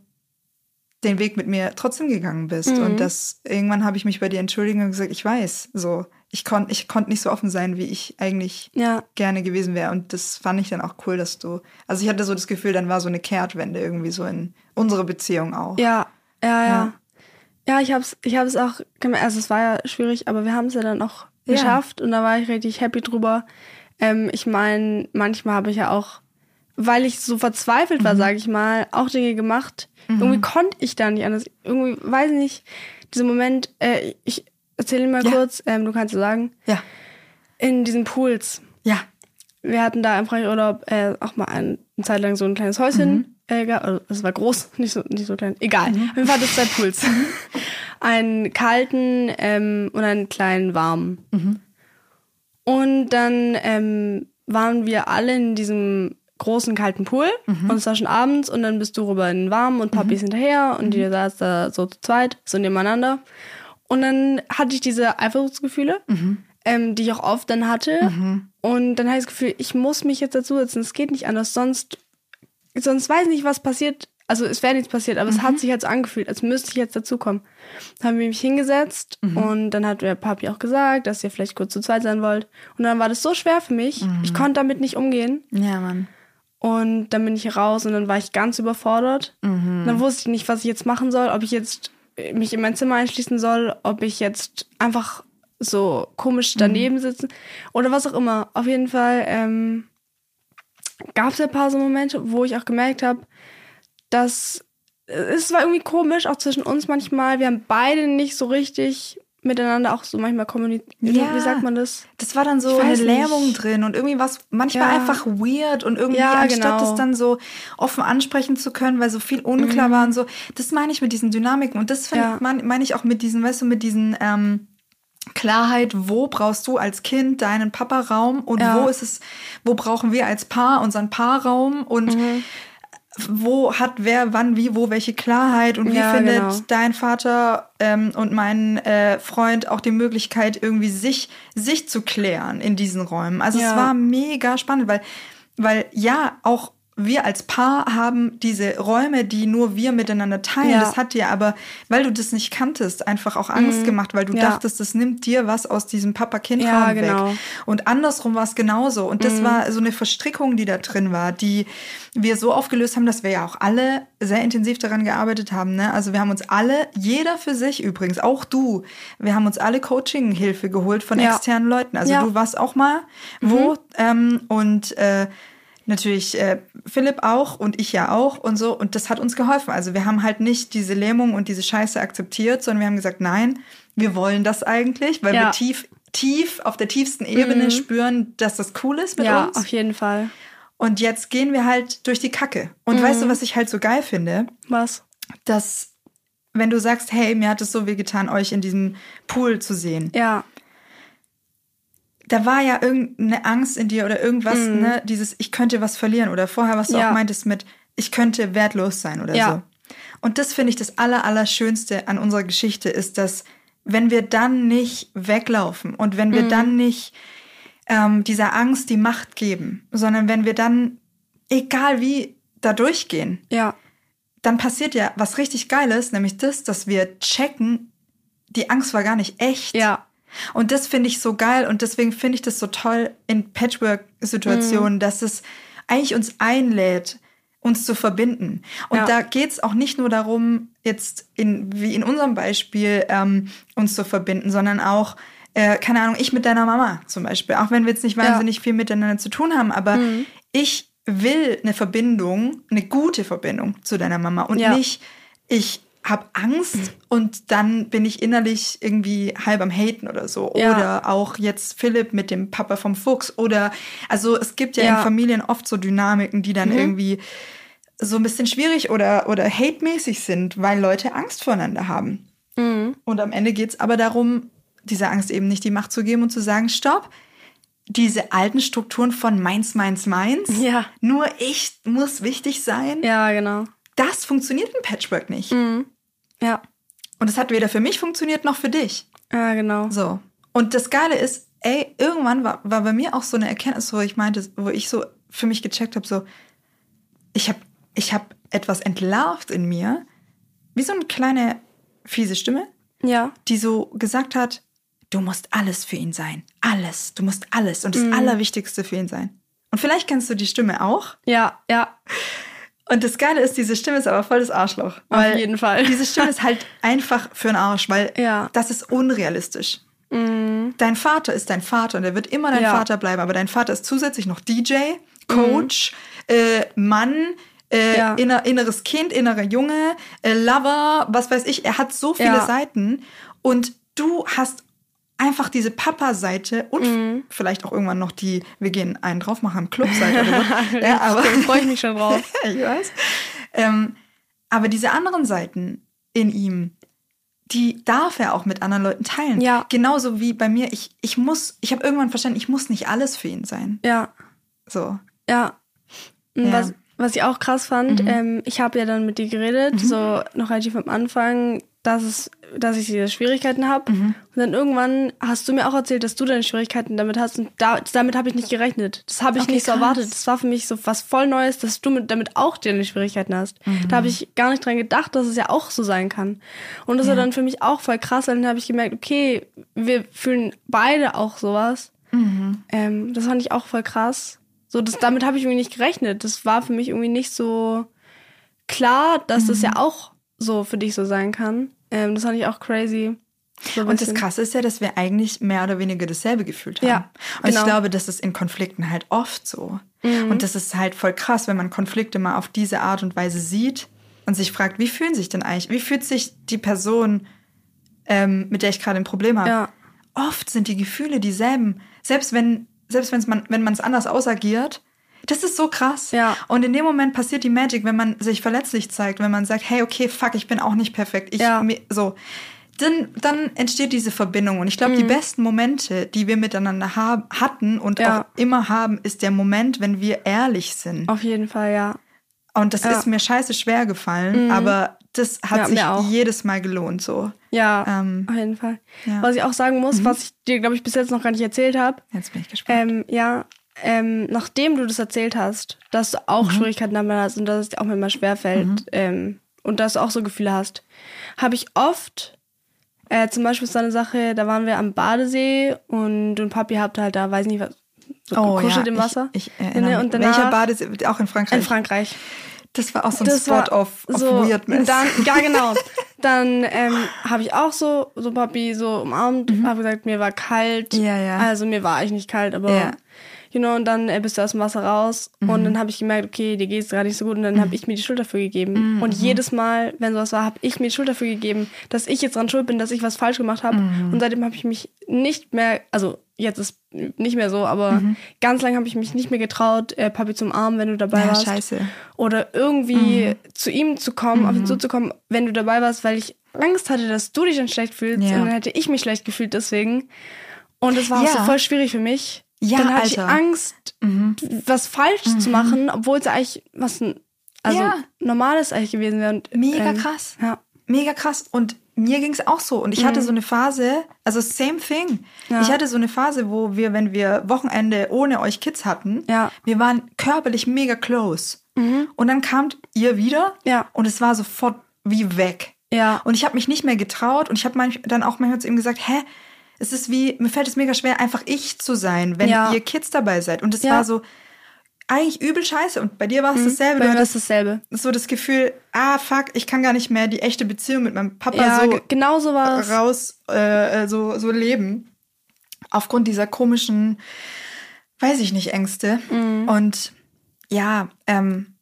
Speaker 1: den Weg mit mir trotzdem gegangen bist.
Speaker 2: Mhm.
Speaker 1: Und dass irgendwann habe ich mich bei dir entschuldigt und gesagt, ich weiß, so, ich konnte ich konnt nicht so offen sein, wie ich eigentlich
Speaker 2: Ja.
Speaker 1: gerne gewesen wäre. Und das fand ich dann auch cool, dass du. Also ich hatte so das Gefühl, dann war so eine Kehrtwende irgendwie so in unsere Beziehung auch.
Speaker 2: Ja, ja, ja.
Speaker 1: Ja.
Speaker 2: Ja, ich hab's, ich hab's auch gemerkt, also es war ja schwierig, aber wir haben es ja dann auch
Speaker 1: Ja.
Speaker 2: geschafft und da war ich richtig happy drüber. Ähm, ich meine, manchmal habe ich ja auch, weil ich so verzweifelt
Speaker 1: Mhm.
Speaker 2: war, sage ich mal, auch Dinge gemacht. Irgendwie konnte ich da nicht anders. Irgendwie, weiß nicht, dieser Moment, äh, ich, erzähle ihn mal
Speaker 1: Ja.
Speaker 2: kurz, ähm, du kannst es sagen.
Speaker 1: Ja.
Speaker 2: In diesen Pools. Wir hatten da im Frankreich-Urlaub äh, auch mal ein, eine Zeit lang so ein kleines Häuschen. Äh, gehabt. also, es war groß, nicht so, nicht so klein. Egal. Auf jeden Fall zwei Pools. einen kalten ähm, und einen kleinen warmen. Und dann ähm, waren wir alle in diesem großen kalten Pool und es war schon abends und dann bist du rüber in den warmen und Papi ist hinterher und die saß da so zu zweit, so nebeneinander. Und dann hatte ich diese Eifersuchtsgefühle, ähm, die ich auch oft dann hatte. Und dann hatte ich das Gefühl, ich muss mich jetzt dazusetzen. Es geht nicht anders, sonst, sonst weiß ich nicht, was passiert. Also es wäre nichts passiert, aber es hat sich jetzt so angefühlt, als müsste ich jetzt dazukommen. Dann haben wir mich hingesetzt und dann hat der Papi auch gesagt, dass ihr vielleicht kurz zu zweit sein wollt. Und dann war das so schwer für mich. Ich konnte damit nicht umgehen.
Speaker 1: Ja, Mann.
Speaker 2: Und dann bin ich raus und dann war ich ganz überfordert. Dann wusste ich nicht, was ich jetzt machen soll, ob ich jetzt mich in mein Zimmer einschließen soll, ob ich jetzt einfach so komisch daneben sitze oder was auch immer. Auf jeden Fall ähm, gab es ein paar so Momente, wo ich auch gemerkt habe, dass äh, es war irgendwie komisch, auch zwischen uns manchmal. Wir haben beide nicht so richtig miteinander auch so manchmal kommuniziert.
Speaker 1: Ja.
Speaker 2: Wie sagt man das?
Speaker 1: Das war dann so eine Lähmung drin und irgendwie was manchmal
Speaker 2: Ja.
Speaker 1: einfach weird und irgendwie
Speaker 2: Ja,
Speaker 1: anstatt
Speaker 2: genau.
Speaker 1: das dann so offen ansprechen zu können, weil so viel unklar war und so. Das meine ich mit diesen Dynamiken und das
Speaker 2: Mhm. Ja.
Speaker 1: mein- meine ich auch mit diesen, weißt du, mit diesen ähm, Klarheit, wo brauchst du als Kind deinen Papa-Raum und
Speaker 2: Ja.
Speaker 1: wo ist es, wo brauchen wir als Paar unseren Paarraum und
Speaker 2: Mhm.
Speaker 1: wo hat wer wann wie wo welche Klarheit und wie
Speaker 2: Ja,
Speaker 1: findet
Speaker 2: genau.
Speaker 1: dein Vater ähm, und mein äh, Freund auch die Möglichkeit irgendwie sich sich zu klären in diesen Räumen. Also es
Speaker 2: Ja.
Speaker 1: war mega spannend, weil weil ja auch wir als Paar haben diese Räume, die nur wir miteinander teilen.
Speaker 2: Ja.
Speaker 1: Das hat dir aber, weil du das nicht kanntest, einfach auch Angst gemacht, weil du
Speaker 2: Mhm. Ja.
Speaker 1: dachtest, das nimmt dir was aus diesem Papa-Kind-Raum
Speaker 2: Ja, genau.
Speaker 1: weg. Und andersrum war es genauso. Und das war so eine Verstrickung, die da drin war, die wir so aufgelöst haben, dass wir ja auch alle sehr intensiv daran gearbeitet haben. Ne? Also wir haben uns alle, jeder für sich übrigens, auch du, wir haben uns alle Coaching-Hilfe geholt von externen Leuten. Also du warst auch mal wo ähm, und äh, natürlich äh, Philipp auch und ich ja auch und so. Und das hat uns geholfen. Also wir haben halt nicht diese Lähmung und diese Scheiße akzeptiert, sondern wir haben gesagt, nein, wir wollen das eigentlich, weil wir
Speaker 2: Ja.
Speaker 1: tief, tief auf der tiefsten Ebene spüren, dass das cool ist mit
Speaker 2: ja,
Speaker 1: uns.
Speaker 2: auf jeden Fall.
Speaker 1: Und jetzt gehen wir halt durch die Kacke. Und weißt du, was ich halt so geil finde?
Speaker 2: Was?
Speaker 1: Dass, wenn du sagst, hey, mir hat es so weh getan, euch in diesem Pool zu sehen.
Speaker 2: Ja,
Speaker 1: Da war ja irgendeine Angst in dir oder irgendwas, ne? Dieses, ich könnte was verlieren. Oder vorher, was du.
Speaker 2: Ja.
Speaker 1: auch meintest mit, ich könnte wertlos sein oder
Speaker 2: Ja.
Speaker 1: so. Und das finde ich das Aller, Allerschönste an unserer Geschichte ist, dass wenn wir dann nicht weglaufen und wenn wir
Speaker 2: Mhm.
Speaker 1: dann nicht ähm, dieser Angst die Macht geben, sondern wenn wir dann, egal wie, da durchgehen,
Speaker 2: ja,
Speaker 1: dann passiert ja was richtig Geiles, nämlich das, dass wir checken, die Angst war gar nicht echt.
Speaker 2: ja,
Speaker 1: Und das finde ich so geil und deswegen finde ich das so toll in Patchwork-Situationen, dass es eigentlich uns einlädt, uns zu verbinden. Und
Speaker 2: Ja.
Speaker 1: da geht's auch nicht nur darum, jetzt in, wie in unserem Beispiel, ähm, uns zu verbinden, sondern auch, äh, keine Ahnung, ich mit deiner Mama zum Beispiel, auch wenn wir jetzt nicht wahnsinnig viel miteinander zu tun haben, aber ich will eine Verbindung, eine gute Verbindung zu deiner Mama und
Speaker 2: Ja.
Speaker 1: nicht, ich habe Angst und dann bin ich innerlich irgendwie halb am Haten oder so.
Speaker 2: Ja.
Speaker 1: Oder auch jetzt Philipp mit dem Papa vom Fuchs. Oder also es gibt ja,
Speaker 2: Ja.
Speaker 1: in Familien oft so Dynamiken, die dann irgendwie so ein bisschen schwierig oder, oder hate-mäßig sind, weil Leute Angst voneinander haben. Und am Ende geht's aber darum, dieser Angst eben nicht die Macht zu geben und zu sagen, stopp, diese alten Strukturen von meins, meins, meins,
Speaker 2: Ja.
Speaker 1: nur ich muss wichtig sein,
Speaker 2: ja, genau.
Speaker 1: das funktioniert im Patchwork nicht.
Speaker 2: Ja,
Speaker 1: Und es hat weder für mich funktioniert noch für dich.
Speaker 2: ja, genau.
Speaker 1: So. Und das Geile ist, ey, irgendwann war, war bei mir auch so eine Erkenntnis, wo ich meinte, wo ich so für mich gecheckt habe, so, ich habe ich hab etwas entlarvt in mir, wie so eine kleine fiese Stimme,
Speaker 2: Ja,
Speaker 1: die so gesagt hat, du musst alles für ihn sein. Alles. Du musst alles und das Allerwichtigste für ihn sein. Und vielleicht kennst du die Stimme auch.
Speaker 2: ja, ja,
Speaker 1: Und das Geile ist, diese Stimme ist aber voll das Arschloch.
Speaker 2: Auf jeden Fall.
Speaker 1: Diese Stimme ist halt einfach für den Arsch, weil
Speaker 2: Ja. Mhm.
Speaker 1: das ist unrealistisch. Dein Vater ist dein Vater und er wird immer dein
Speaker 2: Ja.
Speaker 1: Vater bleiben, aber dein Vater ist zusätzlich noch DJ, Coach, äh, Mann, äh,
Speaker 2: Mhm. Ja.
Speaker 1: inner, inneres Kind, innerer Junge, äh, Lover, was weiß ich. Er hat so viele. Seiten und du hast einfach diese Papa-Seite und vielleicht auch irgendwann noch die, wir gehen einen drauf machen, Club-Seite so. ja, aber
Speaker 2: Da freue ich mich schon drauf.
Speaker 1: ich weiß. Ähm, aber diese anderen Seiten in ihm, die darf er auch mit anderen Leuten teilen.
Speaker 2: Ja.
Speaker 1: Genauso wie bei mir. Ich, ich muss, ich habe irgendwann verstanden, ich muss nicht alles für ihn sein.
Speaker 2: Ja,
Speaker 1: So.
Speaker 2: ja.
Speaker 1: Ja.
Speaker 2: Was, was ich auch krass fand, ähm, ich habe ja dann mit dir geredet, so noch relativ am Anfang, dass, es, dass ich diese Schwierigkeiten habe. Und dann irgendwann hast du mir auch erzählt, dass du deine Schwierigkeiten damit hast. Und da, damit habe ich nicht gerechnet. Das habe ich
Speaker 1: Okay,
Speaker 2: nicht so
Speaker 1: krass.
Speaker 2: erwartet. Das war für mich so was voll Neues, dass du mit, damit auch deine Schwierigkeiten hast. Da habe ich gar nicht dran gedacht, dass es ja auch so sein kann. Und das war dann für mich auch voll krass, weil dann habe ich gemerkt, okay, wir fühlen beide auch sowas. Ähm, das fand ich auch voll krass. So, das, damit habe ich irgendwie nicht gerechnet. Das war für mich irgendwie nicht so klar, dass das ja auch so für dich so sein kann. Ähm, das fand ich auch crazy. So
Speaker 1: Und das. Krasse ist ja, dass wir eigentlich mehr oder weniger dasselbe gefühlt haben.
Speaker 2: Ja,
Speaker 1: und ich
Speaker 2: genau.
Speaker 1: glaube, das ist in Konflikten halt oft so. Und das ist halt voll krass, wenn man Konflikte mal auf diese Art und Weise sieht und sich fragt, wie fühlen sich denn eigentlich, wie fühlt sich die Person, ähm, mit der ich gerade ein Problem habe?
Speaker 2: Ja.
Speaker 1: Oft sind die Gefühle dieselben. Selbst wenn, selbst wenn's man, wenn man es anders ausagiert, das ist so krass.
Speaker 2: Ja.
Speaker 1: Und in dem Moment passiert die Magic, wenn man sich verletzlich zeigt, wenn man sagt, hey, okay, fuck, ich bin auch nicht perfekt. Ich,
Speaker 2: Ja.
Speaker 1: mir- so. Dann, dann entsteht diese Verbindung. Und ich glaube, die besten Momente, die wir miteinander haben, hatten und
Speaker 2: Mhm. Ja.
Speaker 1: auch immer haben, ist der Moment, wenn wir ehrlich sind.
Speaker 2: Auf jeden Fall, ja.
Speaker 1: Und das
Speaker 2: Ja. Mhm.
Speaker 1: ist mir scheiße schwer gefallen, aber das hat
Speaker 2: Ja,
Speaker 1: sich
Speaker 2: auch.
Speaker 1: jedes Mal gelohnt, so.
Speaker 2: Ja,
Speaker 1: Ähm,
Speaker 2: auf jeden Fall.
Speaker 1: ja. Mhm.
Speaker 2: Was ich auch sagen muss, was ich dir, glaube ich, bis jetzt noch gar nicht erzählt habe,
Speaker 1: Jetzt bin ich gespannt.
Speaker 2: ähm, ja, ähm, nachdem du das erzählt hast, dass du
Speaker 1: Mhm.
Speaker 2: auch Schwierigkeiten damit hast und dass es dir auch manchmal schwerfällt ähm, und dass du auch so Gefühle hast, habe ich oft, äh, zum Beispiel ist da eine Sache, da waren wir am Badesee und, und Papi hat halt da, weiß nicht was, so gekuschelt im Wasser.
Speaker 1: Oh Ich, ich
Speaker 2: Ne,
Speaker 1: erinnere
Speaker 2: und danach,
Speaker 1: Welcher Badesee? Auch in Frankreich.
Speaker 2: in Frankreich.
Speaker 1: das war auch so ein
Speaker 2: Das
Speaker 1: Spot of, of
Speaker 2: so,
Speaker 1: Weirdness.
Speaker 2: Dann, ja, genau. Dann ähm, habe ich auch so, so Papi so umarmt, habe gesagt, mir war kalt.
Speaker 1: Mhm. Ja, ja.
Speaker 2: Also mir war eigentlich nicht kalt, aber
Speaker 1: Ja. Mhm.
Speaker 2: genau, und dann äh, bist du aus dem Wasser raus und dann habe ich gemerkt, okay, dir geht's gerade nicht so gut und dann habe ich mir die Schuld dafür gegeben.
Speaker 1: Mhm.
Speaker 2: Und jedes Mal, wenn sowas war, habe ich mir die Schuld dafür gegeben, dass ich jetzt dran schuld bin, dass ich was falsch gemacht habe.
Speaker 1: Mhm.
Speaker 2: Und seitdem habe ich mich nicht mehr, also jetzt ist nicht mehr so, aber
Speaker 1: Mhm.
Speaker 2: ganz lange habe ich mich nicht mehr getraut, äh, Papi zum Arm, wenn du dabei
Speaker 1: Ja,
Speaker 2: warst
Speaker 1: scheiße.
Speaker 2: oder irgendwie zu ihm zu kommen, auf ihn zuzukommen, wenn du dabei warst, weil ich Angst hatte, dass du dich dann schlecht fühlst
Speaker 1: Ja.
Speaker 2: und dann hätte ich mich schlecht gefühlt deswegen. Und das war auch
Speaker 1: Ja.
Speaker 2: so voll schwierig für mich.
Speaker 1: Ja,
Speaker 2: dann hatte.
Speaker 1: Mhm.
Speaker 2: ich Angst, was falsch zu machen, obwohl es eigentlich was also
Speaker 1: Ja.
Speaker 2: normales eigentlich gewesen wäre. Und,
Speaker 1: Mega
Speaker 2: ähm,
Speaker 1: krass.
Speaker 2: Ja.
Speaker 1: Mega krass. Und mir ging es auch so. Und ich hatte so eine Phase, also same thing.
Speaker 2: Mhm. Ja.
Speaker 1: Ich hatte so eine Phase, wo wir, wenn wir Wochenende ohne euch Kids hatten,
Speaker 2: Ja. Mhm.
Speaker 1: wir waren körperlich mega close. Und dann kamt ihr wieder
Speaker 2: Ja.
Speaker 1: und es war sofort wie weg.
Speaker 2: Ja.
Speaker 1: Und ich habe mich nicht mehr getraut und ich habe dann auch manchmal zu ihm gesagt, hä, es ist wie, mir fällt es mega schwer, einfach ich zu sein, wenn
Speaker 2: Ja.
Speaker 1: ihr Kids dabei seid. Und es
Speaker 2: Ja. Mhm.
Speaker 1: war so, eigentlich übel scheiße. Und bei dir war es dasselbe.
Speaker 2: Bei mir war es dasselbe.
Speaker 1: so das Gefühl, ah fuck, ich kann gar nicht mehr die echte Beziehung mit meinem Papa
Speaker 2: Ja,
Speaker 1: so
Speaker 2: ge- genau so
Speaker 1: raus äh, so so leben aufgrund dieser komischen, weiß ich nicht Ängste
Speaker 2: Mhm.
Speaker 1: und ja ähm,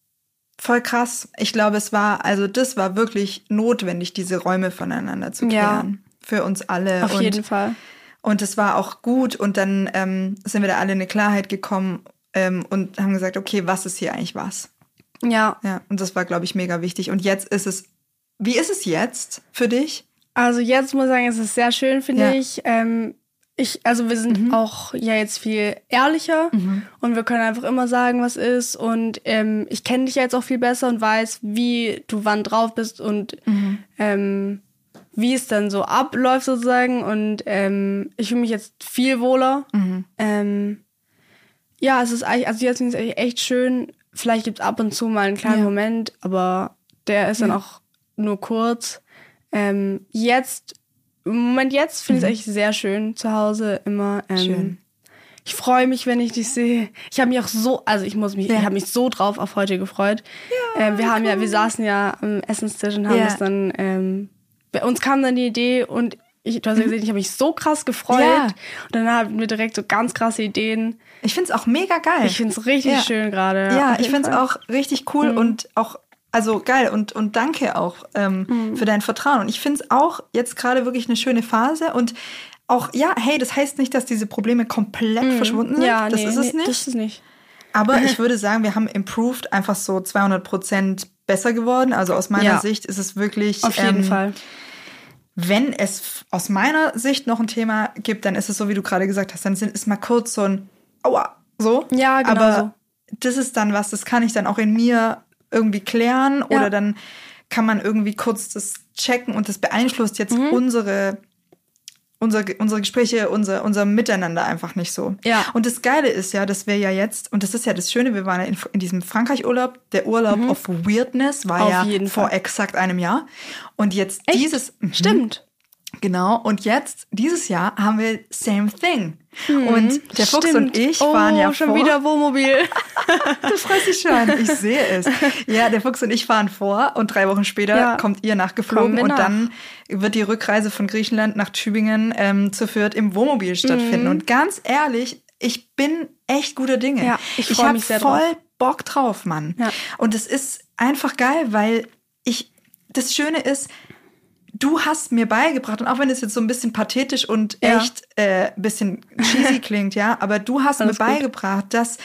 Speaker 1: voll krass. Ich glaube, es war also das war wirklich notwendig, diese Räume voneinander zu
Speaker 2: Ja.
Speaker 1: klären für uns alle
Speaker 2: Auf
Speaker 1: und
Speaker 2: jeden Fall.
Speaker 1: und es war auch gut und dann ähm, sind wir da alle in eine Klarheit gekommen ähm, und haben gesagt, okay, was ist hier eigentlich was?
Speaker 2: Ja.
Speaker 1: Ja, und das war, glaube ich, mega wichtig. Und jetzt ist es, wie ist es jetzt für dich?
Speaker 2: Also jetzt muss ich sagen, es ist sehr schön, finde
Speaker 1: Ja. Mhm.
Speaker 2: ich. Ähm, ich. Also wir sind auch ja jetzt viel ehrlicher und wir können einfach immer sagen, was ist. Und ähm, ich kenne dich jetzt auch viel besser und weiß, wie du wann drauf bist und
Speaker 1: Mhm.
Speaker 2: ähm, wie es dann so abläuft sozusagen. Und ähm, ich fühle mich jetzt viel wohler.
Speaker 1: Mhm.
Speaker 2: Ähm, ja, es ist eigentlich, also jetzt finde ich es eigentlich echt schön. Vielleicht gibt es ab und zu mal einen kleinen
Speaker 1: Ja.
Speaker 2: Moment, aber der ist dann
Speaker 1: Ja.
Speaker 2: auch nur kurz. Ähm, jetzt, im Moment jetzt finde ich es eigentlich sehr schön zu Hause immer. Ähm,
Speaker 1: Mhm. Schön.
Speaker 2: Ich freue mich, wenn ich dich sehe. Ich habe mich auch so, also ich muss mich,
Speaker 1: Ja.
Speaker 2: ich habe mich so drauf auf heute gefreut. ähm, wir haben ja, wir saßen ja am Essenstisch und haben
Speaker 1: Ja.
Speaker 2: das dann, ähm, bei uns kam dann die Idee und ich, du hast ja gesehen, ich habe mich so krass gefreut.
Speaker 1: Mhm. Ja.
Speaker 2: Und dann hatten wir direkt so ganz krasse Ideen.
Speaker 1: Ich finde es auch mega geil.
Speaker 2: Ich finde es richtig
Speaker 1: Ja.
Speaker 2: schön gerade.
Speaker 1: Ja, ich finde es
Speaker 2: Fall.
Speaker 1: auch richtig cool und auch, also geil und, und danke auch ähm, für dein Vertrauen. Und ich finde es auch jetzt gerade wirklich eine schöne Phase und auch, ja, hey, das heißt nicht, dass diese Probleme komplett verschwunden sind.
Speaker 2: Mhm. Ja,
Speaker 1: das
Speaker 2: nee,
Speaker 1: ist es
Speaker 2: nee,
Speaker 1: nicht.
Speaker 2: Das ist es nicht.
Speaker 1: Aber ich würde sagen, wir haben improved einfach so 200 Prozent besser geworden. Also aus meiner
Speaker 2: Ja.
Speaker 1: Sicht ist es wirklich.
Speaker 2: Auf jeden
Speaker 1: ähm,
Speaker 2: Fall.
Speaker 1: Wenn es aus meiner Sicht noch ein Thema gibt, dann ist es so, wie du gerade gesagt hast, dann ist mal kurz so ein Aua, so.
Speaker 2: Ja, genau
Speaker 1: Aber
Speaker 2: so.
Speaker 1: das ist dann was, das kann ich dann auch in mir irgendwie klären
Speaker 2: Ja.
Speaker 1: oder dann kann man irgendwie kurz das checken und das beeinflusst jetzt
Speaker 2: Mhm.
Speaker 1: unsere unsere, unsere Gespräche, unser, unser Miteinander einfach nicht so.
Speaker 2: Ja.
Speaker 1: Und das Geile ist ja, dass wir ja jetzt, und das ist ja das Schöne, wir waren ja in, in diesem Frankreich-Urlaub, der Urlaub of Weirdness war
Speaker 2: Mhm. Auf
Speaker 1: ja vor
Speaker 2: Fall.
Speaker 1: exakt einem Jahr. Und jetzt
Speaker 2: Echt?
Speaker 1: dieses. Mhm.
Speaker 2: Stimmt.
Speaker 1: Genau, und jetzt, dieses Jahr, haben wir Same Thing. Und der Fuchs
Speaker 2: Mhm. Stimmt.
Speaker 1: und ich
Speaker 2: oh,
Speaker 1: fahren ja
Speaker 2: schon
Speaker 1: vor.
Speaker 2: wieder Wohnmobil.
Speaker 1: Du freust dich schon, ich sehe es. Ja, der Fuchs und ich fahren vor und drei Wochen später
Speaker 2: Ja.
Speaker 1: kommt ihr nachgeflogen und
Speaker 2: nach.
Speaker 1: dann wird die Rückreise von Griechenland nach Tübingen ähm, zu Fürth im Wohnmobil stattfinden. Und ganz ehrlich, ich bin echt guter Dinge.
Speaker 2: Mhm. Ja, ich
Speaker 1: ich habe
Speaker 2: mich sehr
Speaker 1: voll
Speaker 2: drauf.
Speaker 1: Bock drauf, Mann.
Speaker 2: Ja.
Speaker 1: Und es ist einfach geil, weil ich, das Schöne ist, du hast mir beigebracht, und auch wenn es jetzt so ein bisschen pathetisch und
Speaker 2: Ja.
Speaker 1: echt äh, ein bisschen cheesy klingt, ja, aber du hast
Speaker 2: Alles
Speaker 1: mir
Speaker 2: gut.
Speaker 1: beigebracht, dass,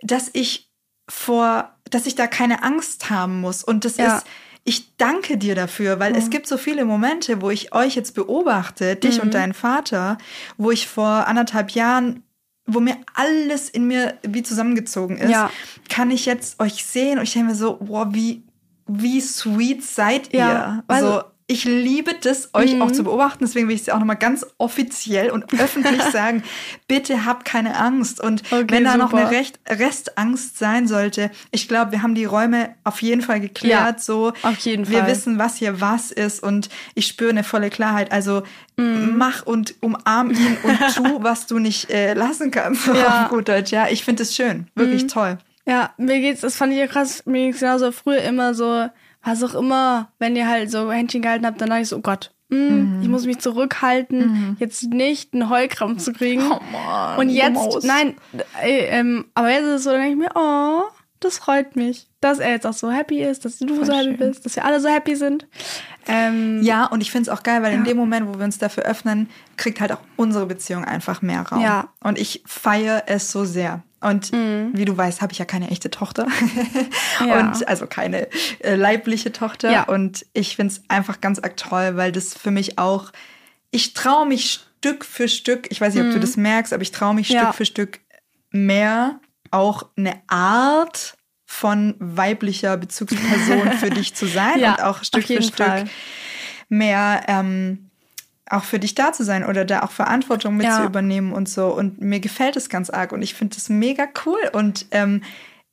Speaker 1: dass ich vor, dass ich da keine Angst haben muss. Und das
Speaker 2: Ja.
Speaker 1: ist, ich danke dir dafür, weil es gibt so viele Momente, wo ich euch jetzt beobachte, dich
Speaker 2: Mhm.
Speaker 1: und deinen Vater, wo ich vor anderthalb Jahren wo mir alles in mir wie zusammengezogen ist,
Speaker 2: Ja.
Speaker 1: kann ich jetzt euch sehen und ich denke mir so, wow, wie, wie sweet seid
Speaker 2: Ja,
Speaker 1: ihr?
Speaker 2: weil-
Speaker 1: Also ich liebe das, euch
Speaker 2: Mhm.
Speaker 1: auch zu beobachten. Deswegen will ich es auch nochmal ganz offiziell und öffentlich sagen, bitte habt keine Angst. Und
Speaker 2: Okay,
Speaker 1: wenn da noch
Speaker 2: super.
Speaker 1: eine Recht, Restangst sein sollte, ich glaube, wir haben die Räume auf jeden Fall geklärt.
Speaker 2: Ja,
Speaker 1: so,
Speaker 2: auf jeden
Speaker 1: Wir
Speaker 2: Fall.
Speaker 1: wissen, was hier was ist und ich spüre eine volle Klarheit. Also
Speaker 2: Mhm.
Speaker 1: mach und umarm ihn und tu, was du nicht äh, lassen kannst.
Speaker 2: Ja.
Speaker 1: Auf gut Deutsch. Ja, ich finde es schön. Wirklich
Speaker 2: Mhm.
Speaker 1: toll.
Speaker 2: Ja, mir geht's, das fand ich ja krass, mir ging's genauso früher immer so, was auch immer, wenn ihr halt so Händchen gehalten habt, dann dachte ich so, oh Gott, mm,
Speaker 1: Mhm.
Speaker 2: ich muss mich zurückhalten, jetzt nicht einen Heulkrampf zu kriegen.
Speaker 1: Oh Mann,
Speaker 2: Und jetzt,
Speaker 1: Maus.
Speaker 2: nein, äh, ähm, aber jetzt ist es so, dann denke ich mir, oh, das freut mich, dass er jetzt auch so happy ist, dass du so happy
Speaker 1: schön.
Speaker 2: bist, dass wir alle so happy sind. Ähm,
Speaker 1: Ja, und ich finde es auch geil, weil in
Speaker 2: Ja.
Speaker 1: dem Moment, wo wir uns dafür öffnen, kriegt halt auch unsere Beziehung einfach mehr Raum.
Speaker 2: Ja. Mhm.
Speaker 1: Und ich feiere es so sehr. Und wie du weißt, habe ich ja keine echte Tochter.
Speaker 2: Ja.
Speaker 1: Und also keine äh, leibliche Tochter.
Speaker 2: Ja.
Speaker 1: Und ich finde es einfach ganz arg toll, weil das für mich auch, ich traue mich Stück für Stück, ich weiß nicht, ob du das merkst, aber ich traue mich
Speaker 2: Mhm. Ja.
Speaker 1: Stück für Stück mehr auch eine Art von weiblicher Bezugsperson für dich zu sein und auch Stück für Stück
Speaker 2: Fall.
Speaker 1: mehr ähm, auch für dich da zu sein oder da auch Verantwortung mit
Speaker 2: Ja.
Speaker 1: zu übernehmen und so. Und mir gefällt es ganz arg und ich finde es mega cool. Und ähm,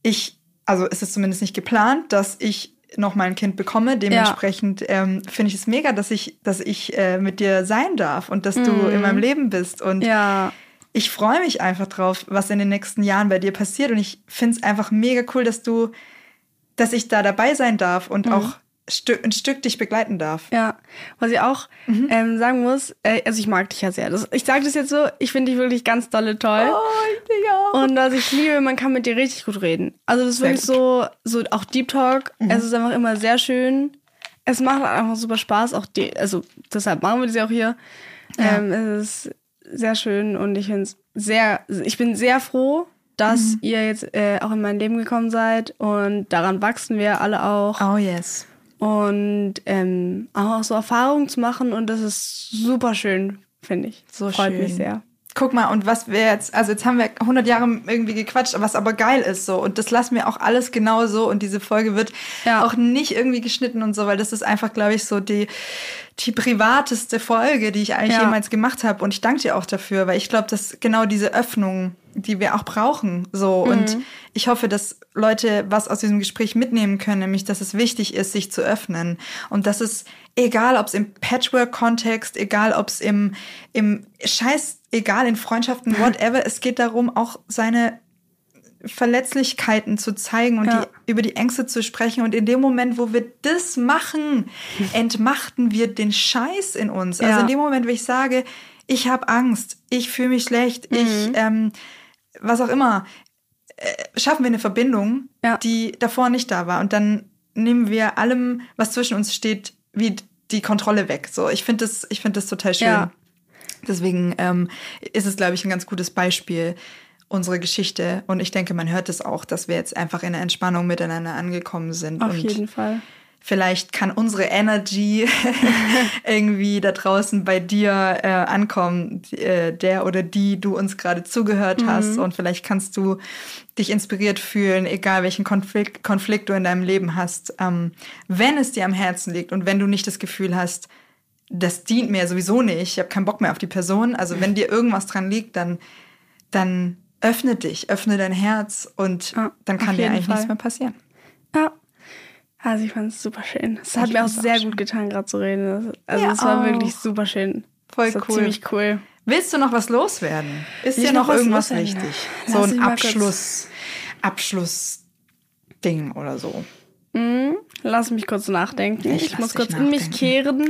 Speaker 1: ich, also es ist zumindest nicht geplant, dass ich noch mal ein Kind bekomme. Dementsprechend ähm, finde ich es mega, dass ich, dass ich äh, mit dir sein darf und dass du in meinem Leben bist. Und
Speaker 2: Mhm. ja,
Speaker 1: ich freue mich einfach drauf, was in den nächsten Jahren bei dir passiert. Und ich finde es einfach mega cool, dass du, dass ich da dabei sein darf und
Speaker 2: Mhm.
Speaker 1: auch Stü ein Stück dich begleiten darf.
Speaker 2: Ja, was ich auch
Speaker 1: Mhm.
Speaker 2: ähm, sagen muss, äh, also ich mag dich ja sehr. Das, ich sage das jetzt so, ich finde dich wirklich ganz dolle toll.
Speaker 1: Oh, ich dich auch.
Speaker 2: Und was ich liebe, man kann mit dir richtig gut reden. Also das ist
Speaker 1: Sehr
Speaker 2: wirklich
Speaker 1: gut. Mhm.
Speaker 2: so, so auch Deep Talk. Es ist einfach immer sehr schön. Es macht einfach super Spaß. Auch die, also deshalb machen wir das ja auch hier.
Speaker 1: Ja.
Speaker 2: Ähm, es ist sehr schön und ich finde es sehr, ich bin sehr froh, dass
Speaker 1: Mhm.
Speaker 2: ihr jetzt äh, auch in mein Leben gekommen seid und daran wachsen wir alle auch
Speaker 1: Oh yes.
Speaker 2: Und ähm, auch so Erfahrungen zu machen und das ist super schön, finde ich.
Speaker 1: So
Speaker 2: Freut
Speaker 1: schön.
Speaker 2: mich sehr.
Speaker 1: Guck mal, und was wir jetzt, also jetzt haben wir 100 Jahre irgendwie gequatscht, was aber geil ist so. Und das lassen wir auch alles genau so. Und diese Folge wird
Speaker 2: Ja.
Speaker 1: auch nicht irgendwie geschnitten und so, weil das ist einfach, glaube ich, so die, die privateste Folge, die ich eigentlich
Speaker 2: Ja.
Speaker 1: jemals gemacht habe. Und ich danke dir auch dafür, weil ich glaube, dass genau diese Öffnung, die wir auch brauchen, so. Und ich hoffe, dass Leute was aus diesem Gespräch mitnehmen können, nämlich, dass es wichtig ist, sich zu öffnen. Und dass es, egal ob es im Patchwork-Kontext, egal ob es im, im Scheiß, egal in Freundschaften, whatever, es geht darum, auch seine Verletzlichkeiten zu zeigen und
Speaker 2: Ja.
Speaker 1: die, über die Ängste zu sprechen. Und in dem Moment, wo wir das machen, entmachten wir den Scheiß in uns. Also
Speaker 2: Ja.
Speaker 1: in dem Moment, wo ich sage, ich habe Angst, ich fühle mich schlecht,
Speaker 2: Mhm.
Speaker 1: ich, ähm, was auch immer, äh, schaffen wir eine Verbindung,
Speaker 2: Ja.
Speaker 1: die davor nicht da war. Und dann nehmen wir allem, was zwischen uns steht, wie die Kontrolle weg. So, ich finde das, ich finde das total schön.
Speaker 2: Ja.
Speaker 1: Deswegen ähm, ist es, glaube ich, ein ganz gutes Beispiel, unsere Geschichte. Und ich denke, man hört es auch, dass wir jetzt einfach in der Entspannung miteinander angekommen sind.
Speaker 2: Auf jeden Fall.
Speaker 1: Vielleicht kann unsere Energy irgendwie da draußen bei dir äh, ankommen, äh, der oder die du uns gerade zugehört hast. Und vielleicht kannst du dich inspiriert fühlen, egal welchen Konflikt, Konflikt du in deinem Leben hast. Ähm, wenn es dir am Herzen liegt und wenn du nicht das Gefühl hast, das dient mir sowieso nicht, ich habe keinen Bock mehr auf die Person. Also wenn dir irgendwas dran liegt, dann, dann öffne dich, öffne dein Herz und
Speaker 2: Ja,
Speaker 1: dann kann dir eigentlich
Speaker 2: Fall.
Speaker 1: nichts mehr passieren.
Speaker 2: Ja. Also ich fand es super schön. Es hat
Speaker 1: Ich
Speaker 2: mir auch
Speaker 1: auch
Speaker 2: sehr
Speaker 1: schön.
Speaker 2: gut getan, gerade zu reden. Also
Speaker 1: Mir
Speaker 2: es war
Speaker 1: auch.
Speaker 2: wirklich super schön.
Speaker 1: Voll
Speaker 2: es war
Speaker 1: cool.
Speaker 2: Ziemlich cool.
Speaker 1: Willst du noch was loswerden? Ist
Speaker 2: Will
Speaker 1: dir noch
Speaker 2: noch was
Speaker 1: irgendwas wichtig? So ein Abschluss, Abschlussding oder so.
Speaker 2: Lass mich kurz nachdenken.
Speaker 1: Ich
Speaker 2: Ich, muss kurz in mich
Speaker 1: nachdenken.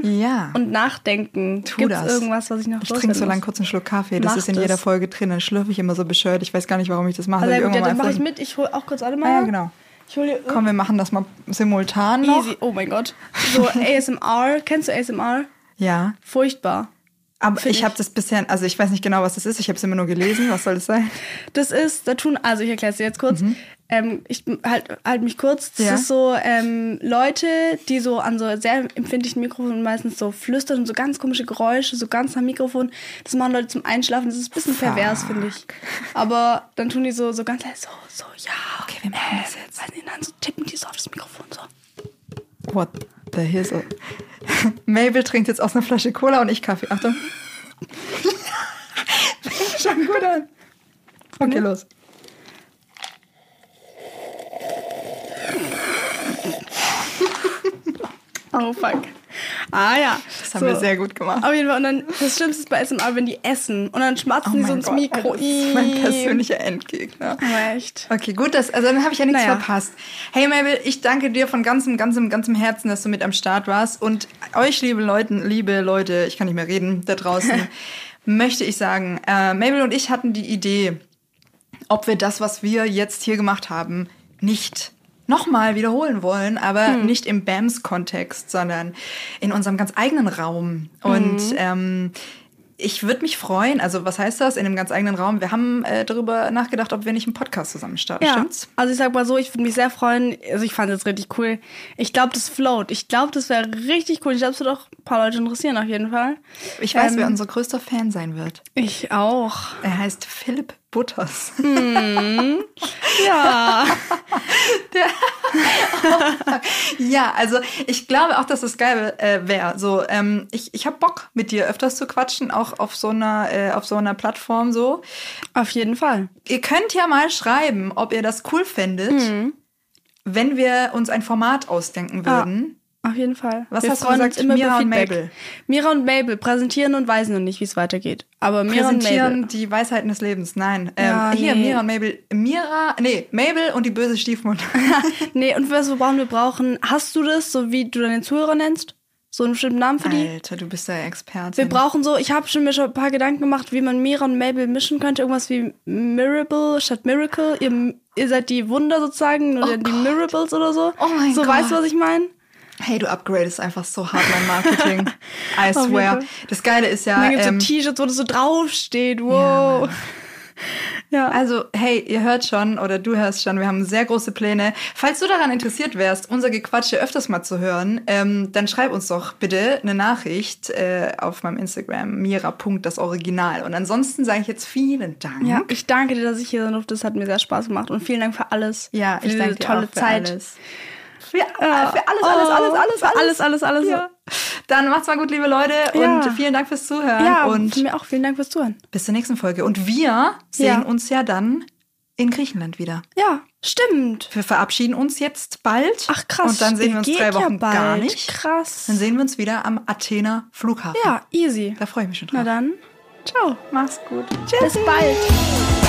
Speaker 2: kehren
Speaker 1: Ja.
Speaker 2: und nachdenken.
Speaker 1: Tu
Speaker 2: Gibt's
Speaker 1: das.
Speaker 2: irgendwas, was ich noch
Speaker 1: Ich trinke so lang
Speaker 2: muss?
Speaker 1: kurz einen Schluck Kaffee. Das
Speaker 2: Mach
Speaker 1: ist in
Speaker 2: das.
Speaker 1: jeder Folge drin. Dann schlürfe ich immer so bescheuert. Ich weiß gar nicht, warum ich das mache.
Speaker 2: Also, ja, ja, dann mache ich mit. Ich hol auch kurz alle mal.
Speaker 1: Ah, ja, genau.
Speaker 2: Dir
Speaker 1: Komm, wir machen das mal simultan noch.
Speaker 2: Easy. Oh mein Gott. So ASMR. Kennst du ASMR?
Speaker 1: Ja.
Speaker 2: Furchtbar.
Speaker 1: Aber
Speaker 2: Find
Speaker 1: ich habe das bisher, also ich weiß nicht genau, was das ist. Ich habe es immer nur gelesen. Was soll das sein?
Speaker 2: Das ist, da tun, also ich erkläre es dir jetzt kurz. Ähm, ich halt, halt mich kurz. Das
Speaker 1: Mhm. Ja.
Speaker 2: ist so ähm, Leute, die so an so sehr empfindlichen Mikrofonen meistens so flüstern und so ganz komische Geräusche, so ganz am Mikrofon. Das machen Leute zum Einschlafen. Das ist ein bisschen pervers, finde ich. Aber dann tun die so, so ganz leise, so, so, ja.
Speaker 1: Okay, wir machen das
Speaker 2: jetzt. Weiß nicht, dann so tippen die so auf das Mikrofon so.
Speaker 1: What the hell? So. Mabel trinkt jetzt aus einer Flasche Cola und ich Kaffee. Achtung. Fängt schon gut an. Okay, los.
Speaker 2: Oh fuck. Ah ja.
Speaker 1: Das haben wir sehr gut gemacht.
Speaker 2: Auf jeden Fall. Und dann das Schlimmste ist bei SMR, wenn die essen und dann schmatzen die so ins Mikro.
Speaker 1: Oh Das ist mein persönlicher Endgegner.
Speaker 2: Aber echt.
Speaker 1: Okay, gut, das, also dann habe ich ja nichts
Speaker 2: Naja.
Speaker 1: verpasst. Hey Mabel, ich danke dir von ganzem, ganzem, ganzem Herzen, dass du mit am Start warst. Und euch, liebe Leute, liebe Leute, ich kann nicht mehr reden, da draußen, möchte ich sagen, äh, Mabel und ich hatten die Idee, ob wir das, was wir jetzt hier gemacht haben, nicht nochmal wiederholen wollen, aber nicht im BAMS-Kontext, sondern in unserem ganz eigenen Raum. Und ähm, ich würde mich freuen, also was heißt das, in einem ganz eigenen Raum? Wir haben äh, darüber nachgedacht, ob wir nicht einen Podcast zusammen starten,
Speaker 2: Ja,
Speaker 1: stimmt's?
Speaker 2: also ich sag mal so, ich würde mich sehr freuen. Also ich fand es richtig cool. Ich glaube, das float. Ich glaube, das wäre richtig cool. Ich glaube, es wird auch ein paar Leute interessieren auf jeden Fall.
Speaker 1: Ich weiß,
Speaker 2: Ähm,
Speaker 1: wer unser größter Fan sein wird.
Speaker 2: Ich auch.
Speaker 1: Er heißt Philipp Butters.
Speaker 2: Ja.
Speaker 1: ja, also ich glaube auch, dass das geil äh, wäre. So, ähm, ich, ich habe Bock, mit dir öfters zu quatschen, auch auf so einer, äh, auf so einer Plattform so.
Speaker 2: auf jeden Fall.
Speaker 1: Ihr könnt ja mal schreiben, ob ihr das cool findet,
Speaker 2: Mhm.
Speaker 1: wenn wir uns ein Format ausdenken würden.
Speaker 2: Auf jeden Fall.
Speaker 1: Was
Speaker 2: Wir
Speaker 1: hast du gesagt?
Speaker 2: immer
Speaker 1: Mira und. Mabel.
Speaker 2: Mira und Mabel präsentieren und weisen noch nicht, wie es weitergeht. Aber Mira und
Speaker 1: Präsentieren
Speaker 2: Mabel.
Speaker 1: die Weisheiten des Lebens. Nein. Ähm,
Speaker 2: Ja,
Speaker 1: Hier,
Speaker 2: nee.
Speaker 1: Mira und Mabel. Mira, nee, Mabel und die böse Stiefmutter.
Speaker 2: Nee, und was wir brauchen, wir brauchen, hast du das, so wie du deine Zuhörer nennst? So einen bestimmten Namen für die?
Speaker 1: Alter, du bist der Experte.
Speaker 2: Wir brauchen so, ich habe schon mir schon ein paar Gedanken gemacht, wie man Mira und Mabel mischen könnte. Irgendwas wie Mirable statt Miracle. Ihr, ihr seid die Wunder sozusagen oder die Mirables oder so.
Speaker 1: Oh mein
Speaker 2: so
Speaker 1: Gott.
Speaker 2: weißt du, was ich meine?
Speaker 1: Hey, du upgradest einfach so hart mein Marketing. I swear. Das Geile ist ja,
Speaker 2: Und dann gibt's
Speaker 1: ähm,
Speaker 2: so T-Shirts, wo das so draufsteht. Wow. Ja.
Speaker 1: also hey, ihr hört schon oder du hörst schon, wir haben sehr große Pläne. Falls du daran interessiert wärst, unser Gequatsche öfters mal zu hören, ähm, dann schreib uns doch bitte eine Nachricht äh, auf meinem Instagram, mira.das Original. Und ansonsten sage ich jetzt vielen Dank.
Speaker 2: ja, ich danke dir, dass ich hier sein durfte. Das hat mir sehr Spaß gemacht. Und vielen Dank für alles.
Speaker 1: Ja,
Speaker 2: für
Speaker 1: ich danke dir
Speaker 2: tolle
Speaker 1: auch für
Speaker 2: Zeit.
Speaker 1: alles. Für, äh, für alles, alles, alles, alles,
Speaker 2: Für alles, alles, alles.
Speaker 1: Ja. Dann macht's mal gut, liebe Leute,
Speaker 2: Ja.
Speaker 1: und vielen Dank fürs Zuhören.
Speaker 2: Ja,
Speaker 1: und
Speaker 2: mir auch. Vielen Dank fürs Zuhören.
Speaker 1: bis zur nächsten Folge. Und wir sehen
Speaker 2: Ja.
Speaker 1: uns ja dann in Griechenland wieder.
Speaker 2: Ja, stimmt.
Speaker 1: Wir verabschieden uns jetzt bald.
Speaker 2: Ach krass.
Speaker 1: Und dann sehen wir uns drei Wochen
Speaker 2: ja bald.
Speaker 1: gar nicht.
Speaker 2: Krass.
Speaker 1: Dann sehen wir uns wieder am Athener Flughafen.
Speaker 2: Ja, easy.
Speaker 1: Da freue ich mich schon drauf.
Speaker 2: Na dann, ciao.
Speaker 1: Mach's gut.
Speaker 2: Bis bald.